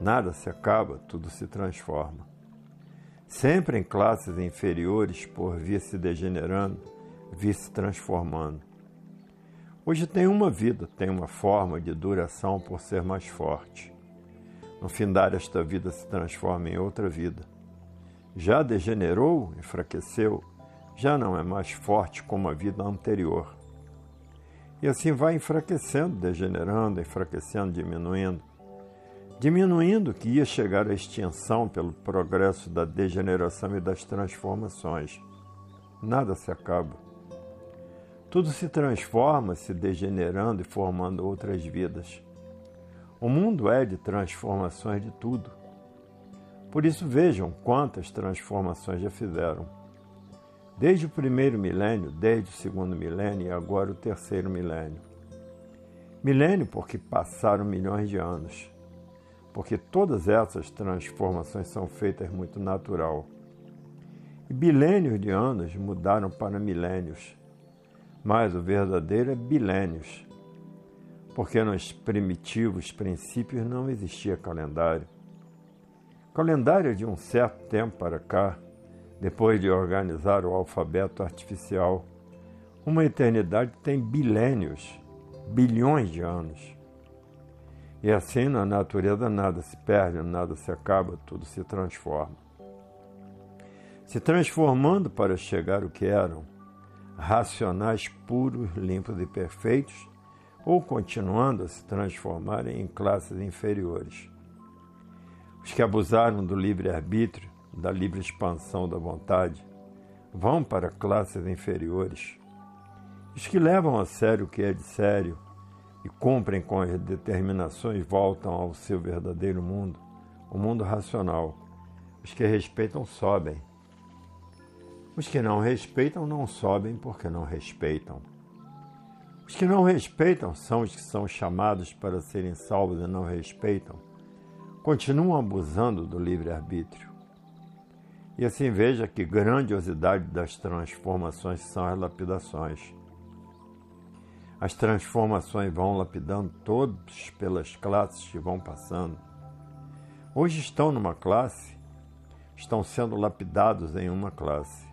Nada se acaba, tudo se transforma. Sempre em classes inferiores, por vir se degenerando, vir se transformando. Hoje tem uma vida, tem uma forma de duração por ser mais forte. No fim da esta vida se transforma em outra vida. Já degenerou, enfraqueceu, já não é mais forte como a vida anterior. E assim vai enfraquecendo, degenerando, enfraquecendo, diminuindo. Diminuindo que ia chegar à extinção pelo progresso da degeneração e das transformações. Nada se acaba. Tudo se transforma, se degenerando e formando outras vidas. O mundo é de transformações de tudo. Por isso vejam quantas transformações já fizeram desde o primeiro milênio, desde o segundo milênio e agora o terceiro milênio. Milênio porque passaram milhões de anos, porque todas essas transformações são feitas muito natural. E bilênios de anos mudaram para milênios, mas o verdadeiro é bilênios, porque nos primitivos princípios não existia calendário. Calendário de um certo tempo para cá depois de organizar o alfabeto artificial. Uma eternidade tem bilênios, bilhões de anos. E assim na natureza nada se perde, nada se acaba, tudo se transforma. Se transformando para chegar o que eram, racionais puros, limpos e perfeitos, ou continuando a se transformarem em classes inferiores. Os que abusaram do livre-arbítrio da livre expansão da vontade vão para classes inferiores. Os que levam a sério o que é de sério e cumprem com as determinações voltam ao seu verdadeiro mundo, o mundo racional. Os que respeitam sobem. Os que não respeitam não sobem porque não respeitam. Os que não respeitam são os que são chamados para serem salvos e não respeitam. Continuam abusando do livre-arbítrio. E assim veja que grandiosidade das transformações são as lapidações. As transformações vão lapidando todos pelas classes que vão passando. Hoje estão numa classe, estão sendo lapidados em uma classe.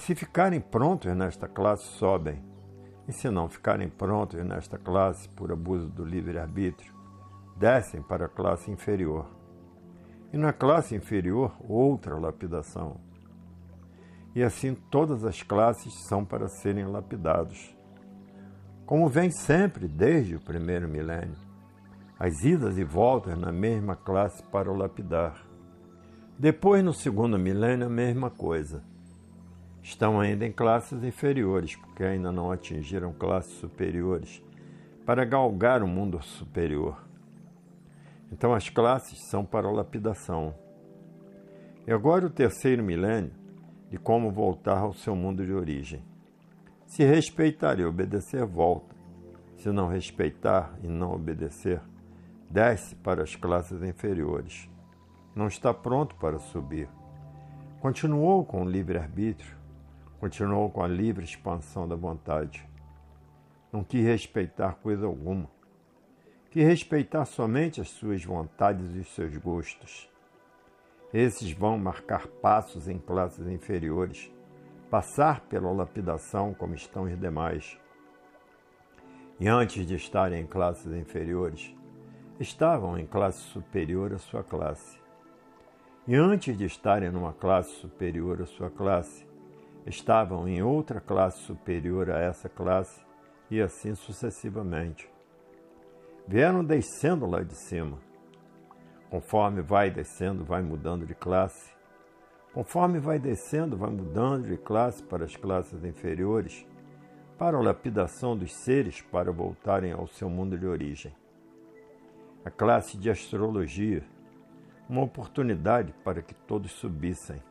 Se ficarem prontos nesta classe, sobem. E se não ficarem prontos nesta classe por abuso do livre-arbítrio, descem para a classe inferior e na classe inferior outra lapidação. E assim todas as classes são para serem lapidados. Como vem sempre desde o primeiro milênio, as idas e voltas na mesma classe para o lapidar. Depois, no segundo milênio, a mesma coisa. Estão ainda em classes inferiores, porque ainda não atingiram classes superiores, para galgar o mundo superior. Então as classes são para lapidação. E agora o terceiro milênio de como voltar ao seu mundo de origem. Se respeitar e obedecer, volta. Se não respeitar e não obedecer, desce para as classes inferiores. Não está pronto para subir. Continuou com o livre-arbítrio, continuou com a livre expansão da vontade. Não quis respeitar coisa alguma que respeitar somente as suas vontades e os seus gostos. Esses vão marcar passos em classes inferiores, passar pela lapidação como estão os demais. E antes de estarem em classes inferiores, estavam em classe superior à sua classe. E antes de estarem numa classe superior à sua classe, estavam em outra classe superior a essa classe, e assim sucessivamente. Vieram descendo lá de cima. Conforme vai descendo, vai mudando de classe. Conforme vai descendo, vai mudando de classe para as classes inferiores, para a lapidação dos seres para voltarem ao seu mundo de origem. A classe de astrologia, uma oportunidade para que todos subissem.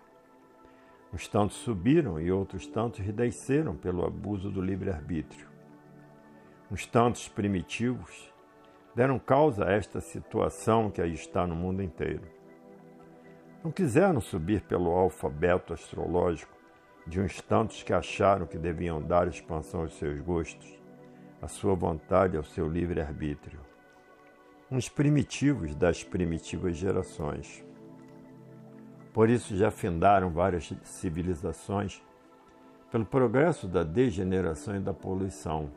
Uns tantos subiram e outros tantos desceram pelo abuso do livre-arbítrio. Uns tantos primitivos deram causa a esta situação que aí está no mundo inteiro. Não quiseram subir pelo alfabeto astrológico de uns tantos que acharam que deviam dar expansão aos seus gostos, à sua vontade ao seu livre-arbítrio. Uns primitivos das primitivas gerações. Por isso já findaram várias civilizações pelo progresso da degeneração e da poluição.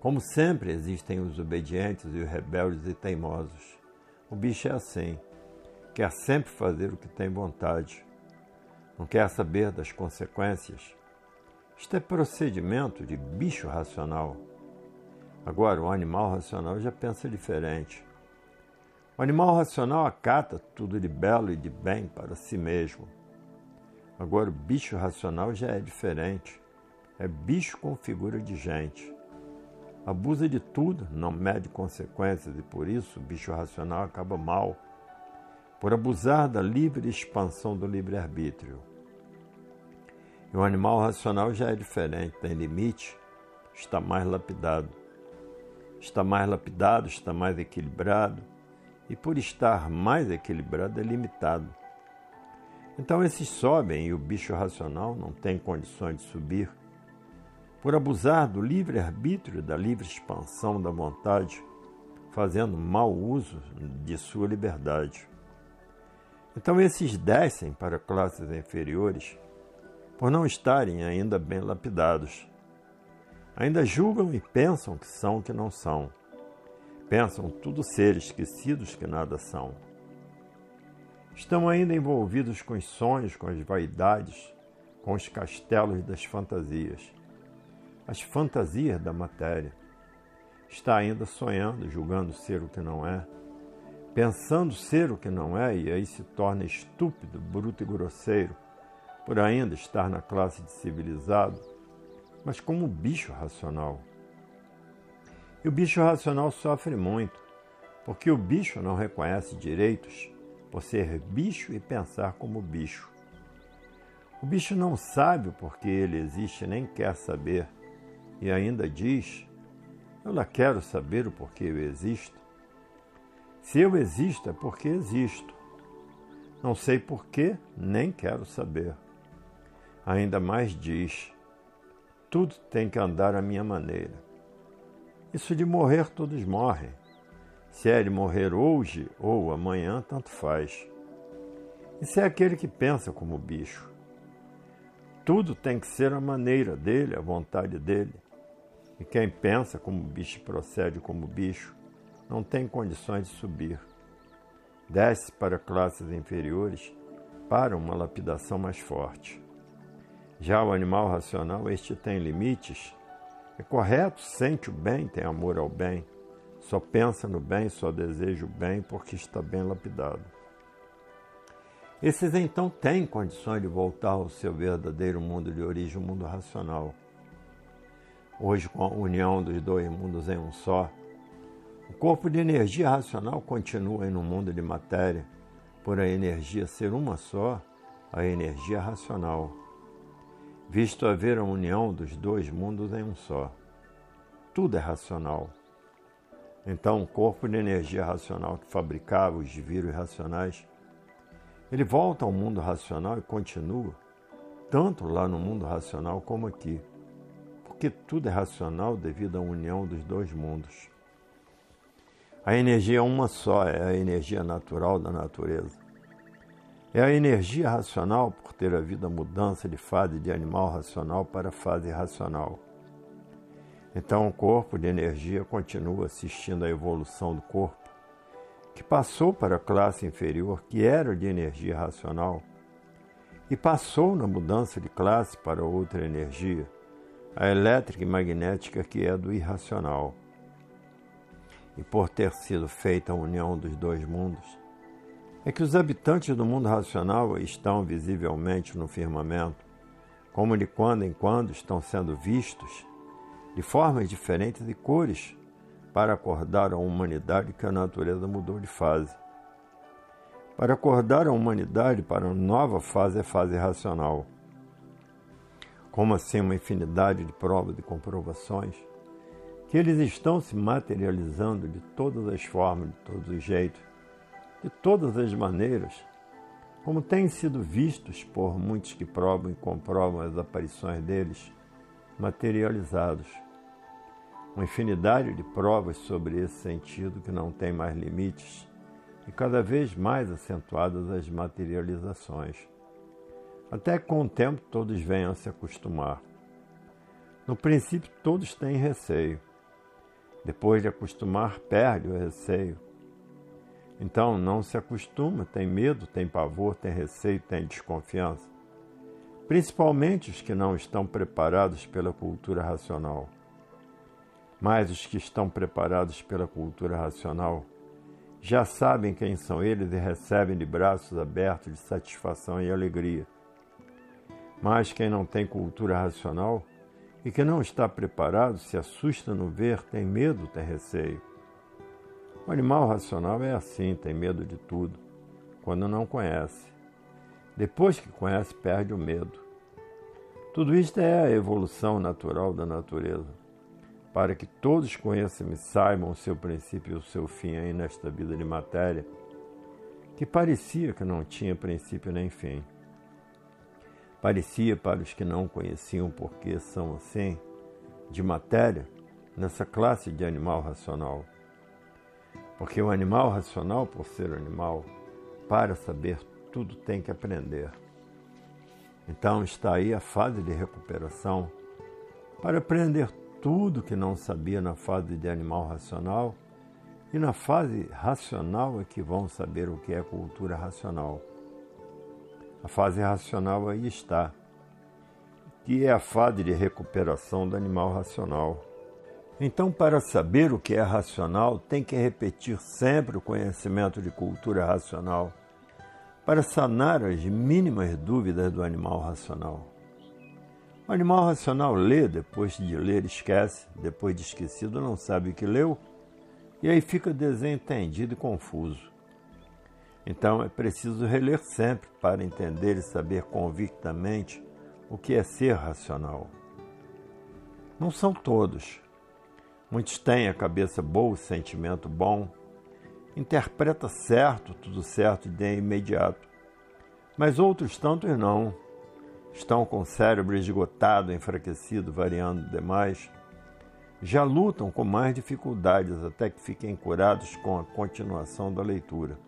Como sempre existem os obedientes e os rebeldes e teimosos. O bicho é assim, quer sempre fazer o que tem vontade, não quer saber das consequências. Isto é procedimento de bicho racional. Agora, o animal racional já pensa diferente. O animal racional acata tudo de belo e de bem para si mesmo. Agora, o bicho racional já é diferente. É bicho com figura de gente. Abusa de tudo, não mede consequências e por isso o bicho racional acaba mal, por abusar da livre expansão do livre-arbítrio. E o animal racional já é diferente, tem limite, está mais lapidado. Está mais lapidado, está mais equilibrado, e por estar mais equilibrado é limitado. Então esses sobem e o bicho racional não tem condições de subir. Por abusar do livre-arbítrio, da livre expansão da vontade, fazendo mau uso de sua liberdade. Então esses descem para classes inferiores por não estarem ainda bem lapidados. Ainda julgam e pensam que são o que não são Pensam tudo ser esquecidos que nada são. Estão ainda envolvidos com os sonhos, com as vaidades, com os castelos das fantasias, as fantasias da matéria. Está ainda sonhando, julgando ser o que não é, pensando ser o que não é, e aí se torna estúpido, bruto e grosseiro, por ainda estar na classe de civilizado, mas como bicho racional. E o bicho racional sofre muito, porque o bicho não reconhece direitos por ser bicho e pensar como bicho. O bicho não sabe o porquê ele existe, nem quer saber, e ainda diz: Eu lá quero saber o porquê eu existo. Se eu existo é porque existo. Não sei porquê, nem quero saber. Ainda mais diz: Tudo tem que andar à minha maneira. Isso de morrer, todos morrem. Se é de morrer hoje ou amanhã, tanto faz. Isso é aquele que pensa como bicho. Tudo tem que ser a maneira dele, a vontade dele. E quem pensa como bicho procede como bicho, não tem condições de subir. Desce para classes inferiores para uma lapidação mais forte. Já o animal racional, este tem limites é correto, sente o bem, tem amor ao bem, só pensa no bem, só deseja o bem porque está bem lapidado. Esses então têm condições de voltar ao seu verdadeiro mundo de origem, o mundo racional. Hoje, com a união dos dois mundos em um só, o corpo de energia racional continua em um mundo de matéria, por a energia ser uma só, a energia racional visto haver a união dos dois mundos em um só. Tudo é racional. Então, o corpo de energia racional que fabricava os vírus racionais, ele volta ao mundo racional e continua, tanto lá no mundo racional como aqui, porque tudo é racional devido à união dos dois mundos. A energia é uma só, é a energia natural da natureza. É a energia racional por ter havido a mudança de fase de animal racional para fase racional. Então, o corpo de energia continua assistindo à evolução do corpo, que passou para a classe inferior, que era de energia racional, e passou na mudança de classe para outra energia, a elétrica e magnética, que é do irracional. E por ter sido feita a união dos dois mundos, é que os habitantes do mundo racional estão visivelmente no firmamento, como de quando em quando estão sendo vistos de formas diferentes e cores, para acordar a humanidade que a natureza mudou de fase. Para acordar a humanidade para uma nova fase é fase racional. Como assim uma infinidade de provas e comprovações, que eles estão se materializando de todas as formas, de todos os jeitos, de todas as maneiras, como têm sido vistos por muitos que provam e comprovam as aparições deles materializados uma infinidade de provas sobre esse sentido que não tem mais limites e cada vez mais acentuadas as materializações, até que com o tempo todos venham a se acostumar. No princípio, todos têm receio. Depois de acostumar, perde o receio. Então, não se acostuma, tem medo, tem pavor, tem receio, tem desconfiança. Principalmente os que não estão preparados pela cultura racional. Mas os que estão preparados pela cultura racional já sabem quem são eles e recebem de braços abertos de satisfação e alegria. Mas quem não tem cultura racional e que não está preparado se assusta no ver, tem medo, tem receio. O animal racional é assim, tem medo de tudo, quando não conhece. Depois que conhece, perde o medo. Tudo isto é a evolução natural da natureza para que todos conheçam e saibam o seu princípio e o seu fim aí nesta vida de matéria, que parecia que não tinha princípio nem fim. Parecia para os que não conheciam porque são assim, de matéria, nessa classe de animal racional. Porque o animal racional, por ser animal, para saber tudo tem que aprender. Então está aí a fase de recuperação para aprender tudo que não sabia na fase de animal racional, e na fase racional é que vão saber o que é cultura racional. A fase racional aí está, que é a fase de recuperação do animal racional. Então, para saber o que é racional, tem que repetir sempre o conhecimento de cultura racional, para sanar as mínimas dúvidas do animal racional. O animal racional lê, depois de ler esquece, depois de esquecido não sabe o que leu, e aí fica desentendido e confuso. Então é preciso reler sempre para entender e saber convictamente o que é ser racional. Não são todos. Muitos têm a cabeça boa, o sentimento bom, interpreta certo, tudo certo de imediato. Mas outros tantos não estão com o cérebro esgotado, enfraquecido, variando demais, já lutam com mais dificuldades até que fiquem curados com a continuação da leitura.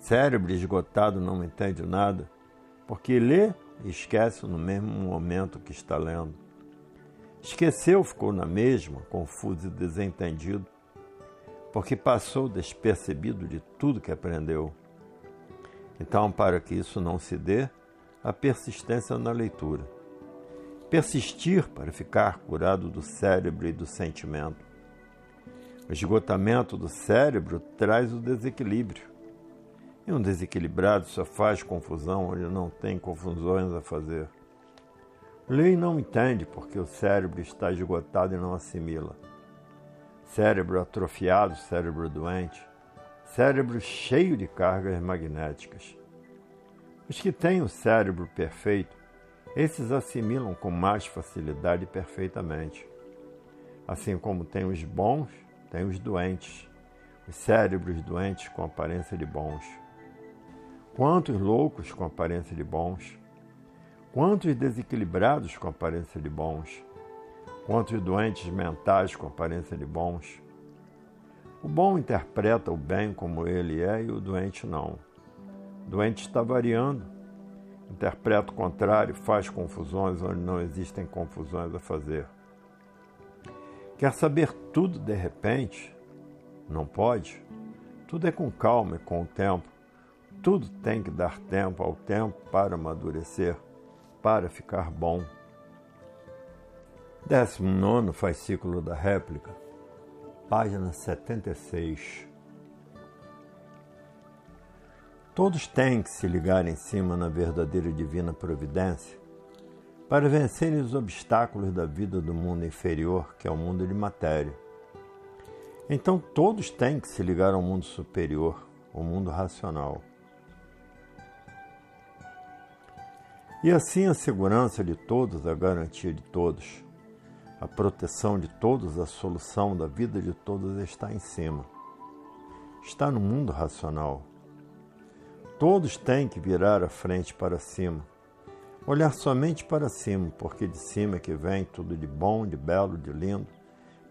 Cérebro esgotado não entende nada, porque lê e esquece no mesmo momento que está lendo. Esqueceu, ficou na mesma, confuso e desentendido, porque passou despercebido de tudo que aprendeu. Então, para que isso não se dê, a persistência na leitura. Persistir para ficar curado do cérebro e do sentimento. O esgotamento do cérebro traz o desequilíbrio. E um desequilibrado só faz confusão onde não tem confusões a fazer. O lei não entende porque o cérebro está esgotado e não assimila. Cérebro atrofiado, cérebro doente, cérebro cheio de cargas magnéticas. Os que têm o cérebro perfeito, esses assimilam com mais facilidade e perfeitamente. Assim como tem os bons, tem os doentes, os cérebros doentes com aparência de bons. Quantos loucos com aparência de bons? Quantos desequilibrados com aparência de bons? Quantos doentes mentais com aparência de bons? O bom interpreta o bem como ele é e o doente não doente está variando, interpreta o contrário, faz confusões onde não existem confusões a fazer. Quer saber tudo de repente? Não pode. Tudo é com calma e com o tempo. Tudo tem que dar tempo ao tempo para amadurecer, para ficar bom. 19 fascículo da réplica, página 76. Todos têm que se ligar em cima na verdadeira divina providência para vencerem os obstáculos da vida do mundo inferior, que é o mundo de matéria. Então todos têm que se ligar ao mundo superior, o mundo racional. E assim a segurança de todos, a garantia de todos, a proteção de todos, a solução da vida de todos está em cima. Está no mundo racional. Todos têm que virar a frente para cima, olhar somente para cima, porque de cima é que vem tudo de bom, de belo, de lindo,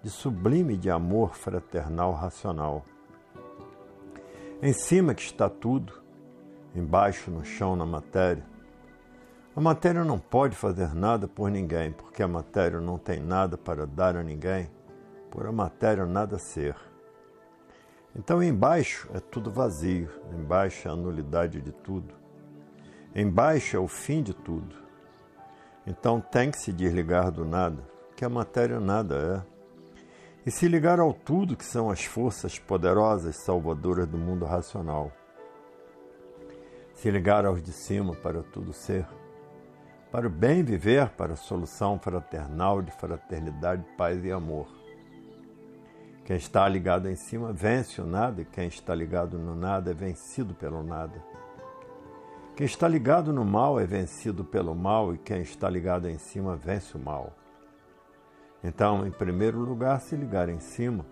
de sublime de amor fraternal racional. Em cima que está tudo, embaixo no chão na matéria, a matéria não pode fazer nada por ninguém, porque a matéria não tem nada para dar a ninguém, por a matéria nada ser. Então, embaixo é tudo vazio, embaixo é a nulidade de tudo. Embaixo é o fim de tudo. Então, tem que se desligar do nada, que a matéria nada é. E se ligar ao tudo, que são as forças poderosas salvadoras do mundo racional. Se ligar aos de cima para tudo ser para o bem viver, para a solução fraternal de fraternidade, paz e amor. Quem está ligado em cima vence o nada, e quem está ligado no nada é vencido pelo nada. Quem está ligado no mal é vencido pelo mal, e quem está ligado em cima vence o mal. Então, em primeiro lugar, se ligar em cima,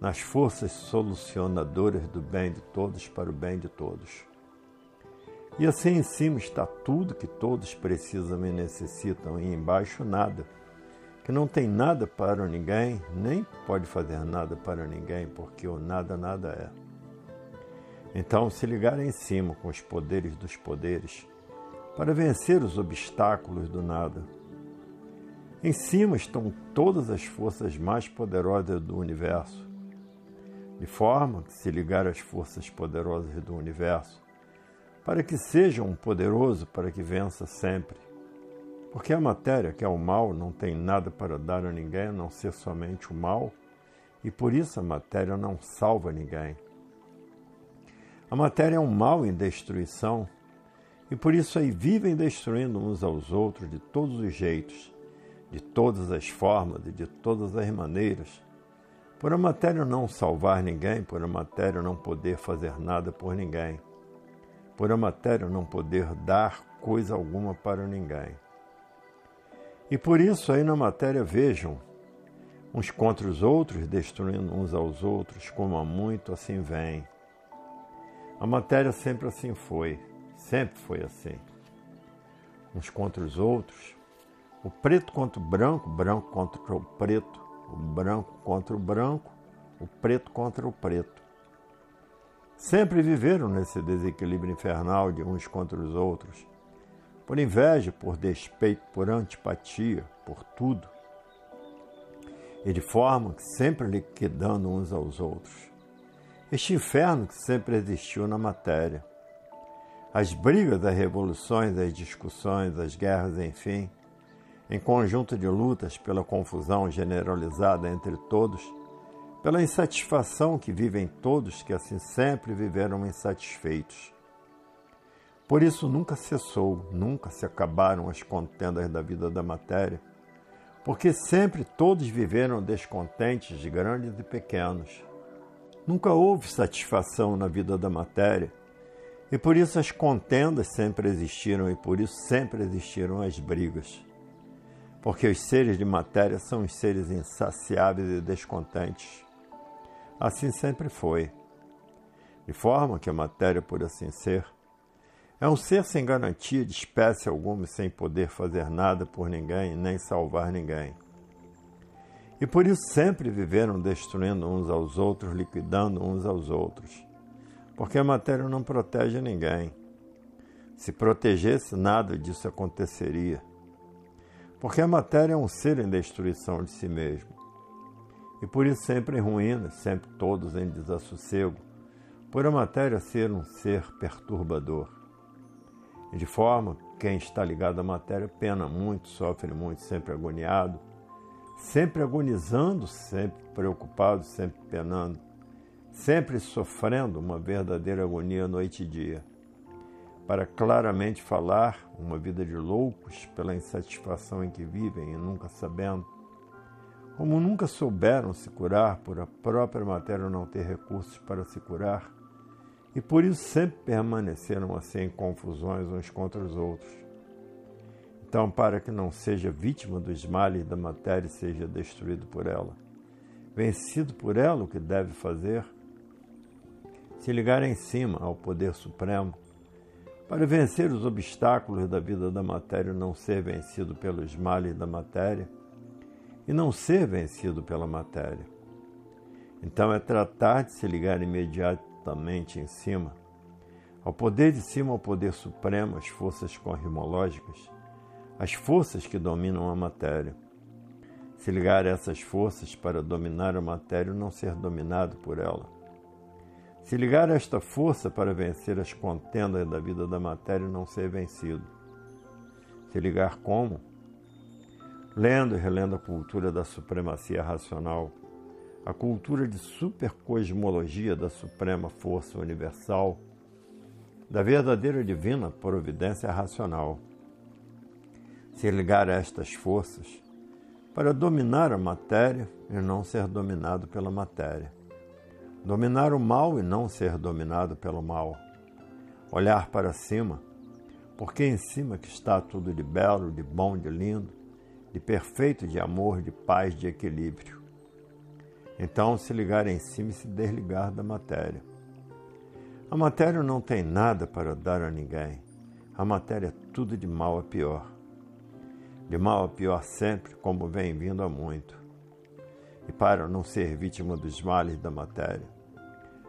nas forças solucionadoras do bem de todos para o bem de todos. E assim em cima está tudo que todos precisam e necessitam, e embaixo nada, que não tem nada para ninguém, nem pode fazer nada para ninguém, porque o nada, nada é. Então, se ligar em cima com os poderes dos poderes, para vencer os obstáculos do nada. Em cima estão todas as forças mais poderosas do universo, de forma que, se ligar às forças poderosas do universo, para que seja um poderoso, para que vença sempre. Porque a matéria, que é o mal, não tem nada para dar a ninguém a não ser somente o mal, e por isso a matéria não salva ninguém. A matéria é um mal em destruição, e por isso aí vivem destruindo uns aos outros de todos os jeitos, de todas as formas e de todas as maneiras, por a matéria não salvar ninguém, por a matéria não poder fazer nada por ninguém por a matéria não poder dar coisa alguma para ninguém. E por isso aí na matéria vejam uns contra os outros, destruindo uns aos outros, como há muito assim vem. A matéria sempre assim foi, sempre foi assim. Uns contra os outros, o preto contra o branco, branco contra o preto, o branco contra o branco, o preto contra o preto. Sempre viveram nesse desequilíbrio infernal de uns contra os outros, por inveja, por despeito, por antipatia, por tudo, e de forma que sempre liquidando uns aos outros. Este inferno que sempre existiu na matéria. As brigas, as revoluções, as discussões, as guerras, enfim, em conjunto de lutas pela confusão generalizada entre todos, pela insatisfação que vivem todos que assim sempre viveram insatisfeitos. Por isso nunca cessou, nunca se acabaram as contendas da vida da matéria, porque sempre todos viveram descontentes, grandes e pequenos. Nunca houve satisfação na vida da matéria, e por isso as contendas sempre existiram e por isso sempre existiram as brigas. Porque os seres de matéria são os seres insaciáveis e descontentes. Assim sempre foi. De forma que a matéria, por assim ser, é um ser sem garantia de espécie alguma e sem poder fazer nada por ninguém nem salvar ninguém. E por isso sempre viveram destruindo uns aos outros, liquidando uns aos outros. Porque a matéria não protege ninguém. Se protegesse, nada disso aconteceria. Porque a matéria é um ser em destruição de si mesmo. E por isso sempre em ruínas, sempre todos em desassossego, por a matéria ser um ser perturbador. E de forma que quem está ligado à matéria pena muito, sofre muito, sempre agoniado, sempre agonizando, sempre preocupado, sempre penando, sempre sofrendo uma verdadeira agonia noite e dia. Para claramente falar, uma vida de loucos pela insatisfação em que vivem e nunca sabendo, como nunca souberam se curar por a própria matéria não ter recursos para se curar, e por isso sempre permaneceram assim em confusões uns contra os outros. Então, para que não seja vítima dos males da matéria e seja destruído por ela, vencido por ela, o que deve fazer? Se ligar em cima ao poder supremo, para vencer os obstáculos da vida da matéria e não ser vencido pelos males da matéria, e não ser vencido pela matéria. Então é tratar de se ligar imediatamente em cima, ao poder de cima, ao poder supremo, às forças cosmológicas, as forças que dominam a matéria. Se ligar a essas forças para dominar a matéria e não ser dominado por ela. Se ligar a esta força para vencer as contendas da vida da matéria e não ser vencido. Se ligar como? Lendo e relendo a cultura da supremacia racional, a cultura de supercosmologia da suprema força universal, da verdadeira divina providência racional. Se ligar a estas forças para dominar a matéria e não ser dominado pela matéria. Dominar o mal e não ser dominado pelo mal. Olhar para cima, porque em cima que está tudo de belo, de bom, de lindo de perfeito, de amor, de paz, de equilíbrio. Então, se ligar em cima e se desligar da matéria. A matéria não tem nada para dar a ninguém. A matéria é tudo de mal a pior. De mal a pior sempre, como vem vindo há muito. E para não ser vítima dos males da matéria.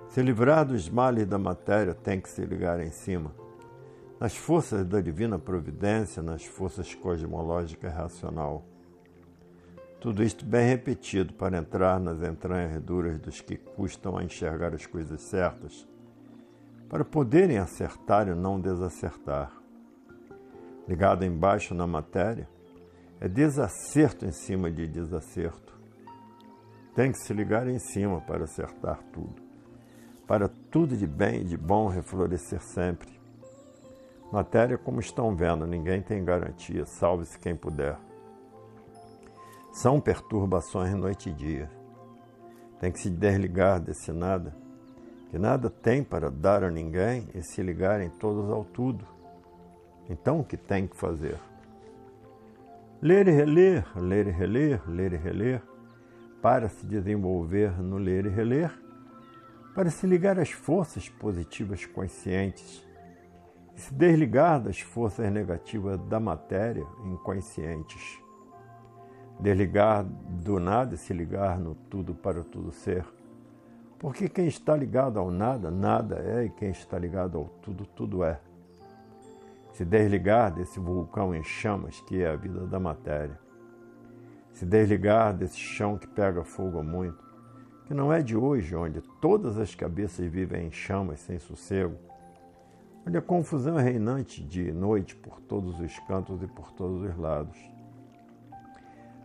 Se livrar dos males da matéria, tem que se ligar em cima nas forças da divina providência, nas forças cosmológicas racional. Tudo isto bem repetido para entrar nas entranhas duras dos que custam a enxergar as coisas certas, para poderem acertar e não desacertar. Ligado embaixo na matéria, é desacerto em cima de desacerto. Tem que se ligar em cima para acertar tudo, para tudo de bem e de bom reflorescer sempre Matéria, como estão vendo, ninguém tem garantia, salve-se quem puder. São perturbações noite e dia. Tem que se desligar desse nada, que nada tem para dar a ninguém e se ligarem todos ao tudo. Então, o que tem que fazer? Ler e reler, ler e reler, ler e reler, para se desenvolver no ler e reler, para se ligar às forças positivas conscientes se desligar das forças negativas da matéria inconscientes. Desligar do nada e se ligar no tudo para tudo ser. Porque quem está ligado ao nada, nada é, e quem está ligado ao tudo, tudo é. Se desligar desse vulcão em chamas que é a vida da matéria. Se desligar desse chão que pega fogo muito, que não é de hoje, onde todas as cabeças vivem em chamas sem sossego onde a confusão é reinante de noite por todos os cantos e por todos os lados.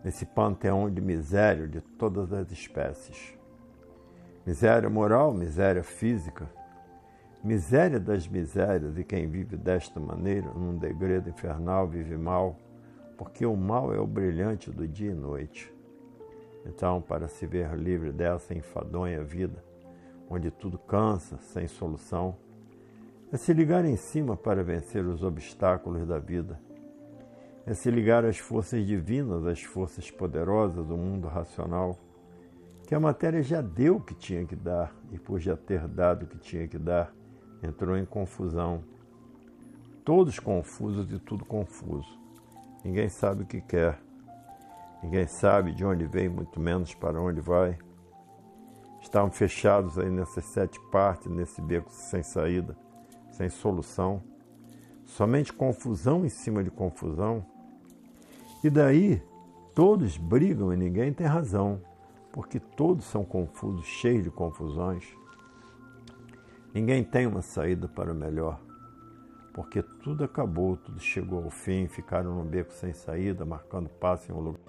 Nesse panteão de miséria de todas as espécies. Miséria moral, miséria física, miséria das misérias, e quem vive desta maneira, num degredo infernal, vive mal, porque o mal é o brilhante do dia e noite. Então, para se ver livre dessa enfadonha vida, onde tudo cansa, sem solução, é se ligar em cima para vencer os obstáculos da vida. É se ligar às forças divinas, às forças poderosas do mundo racional, que a matéria já deu o que tinha que dar e, por já ter dado o que tinha que dar, entrou em confusão. Todos confusos e tudo confuso. Ninguém sabe o que quer. Ninguém sabe de onde vem, muito menos para onde vai. Estavam fechados aí nessas sete partes, nesse beco sem saída sem solução, somente confusão em cima de confusão. E daí todos brigam e ninguém tem razão, porque todos são confusos, cheios de confusões. Ninguém tem uma saída para o melhor, porque tudo acabou, tudo chegou ao fim, ficaram num beco sem saída, marcando passo em um lugar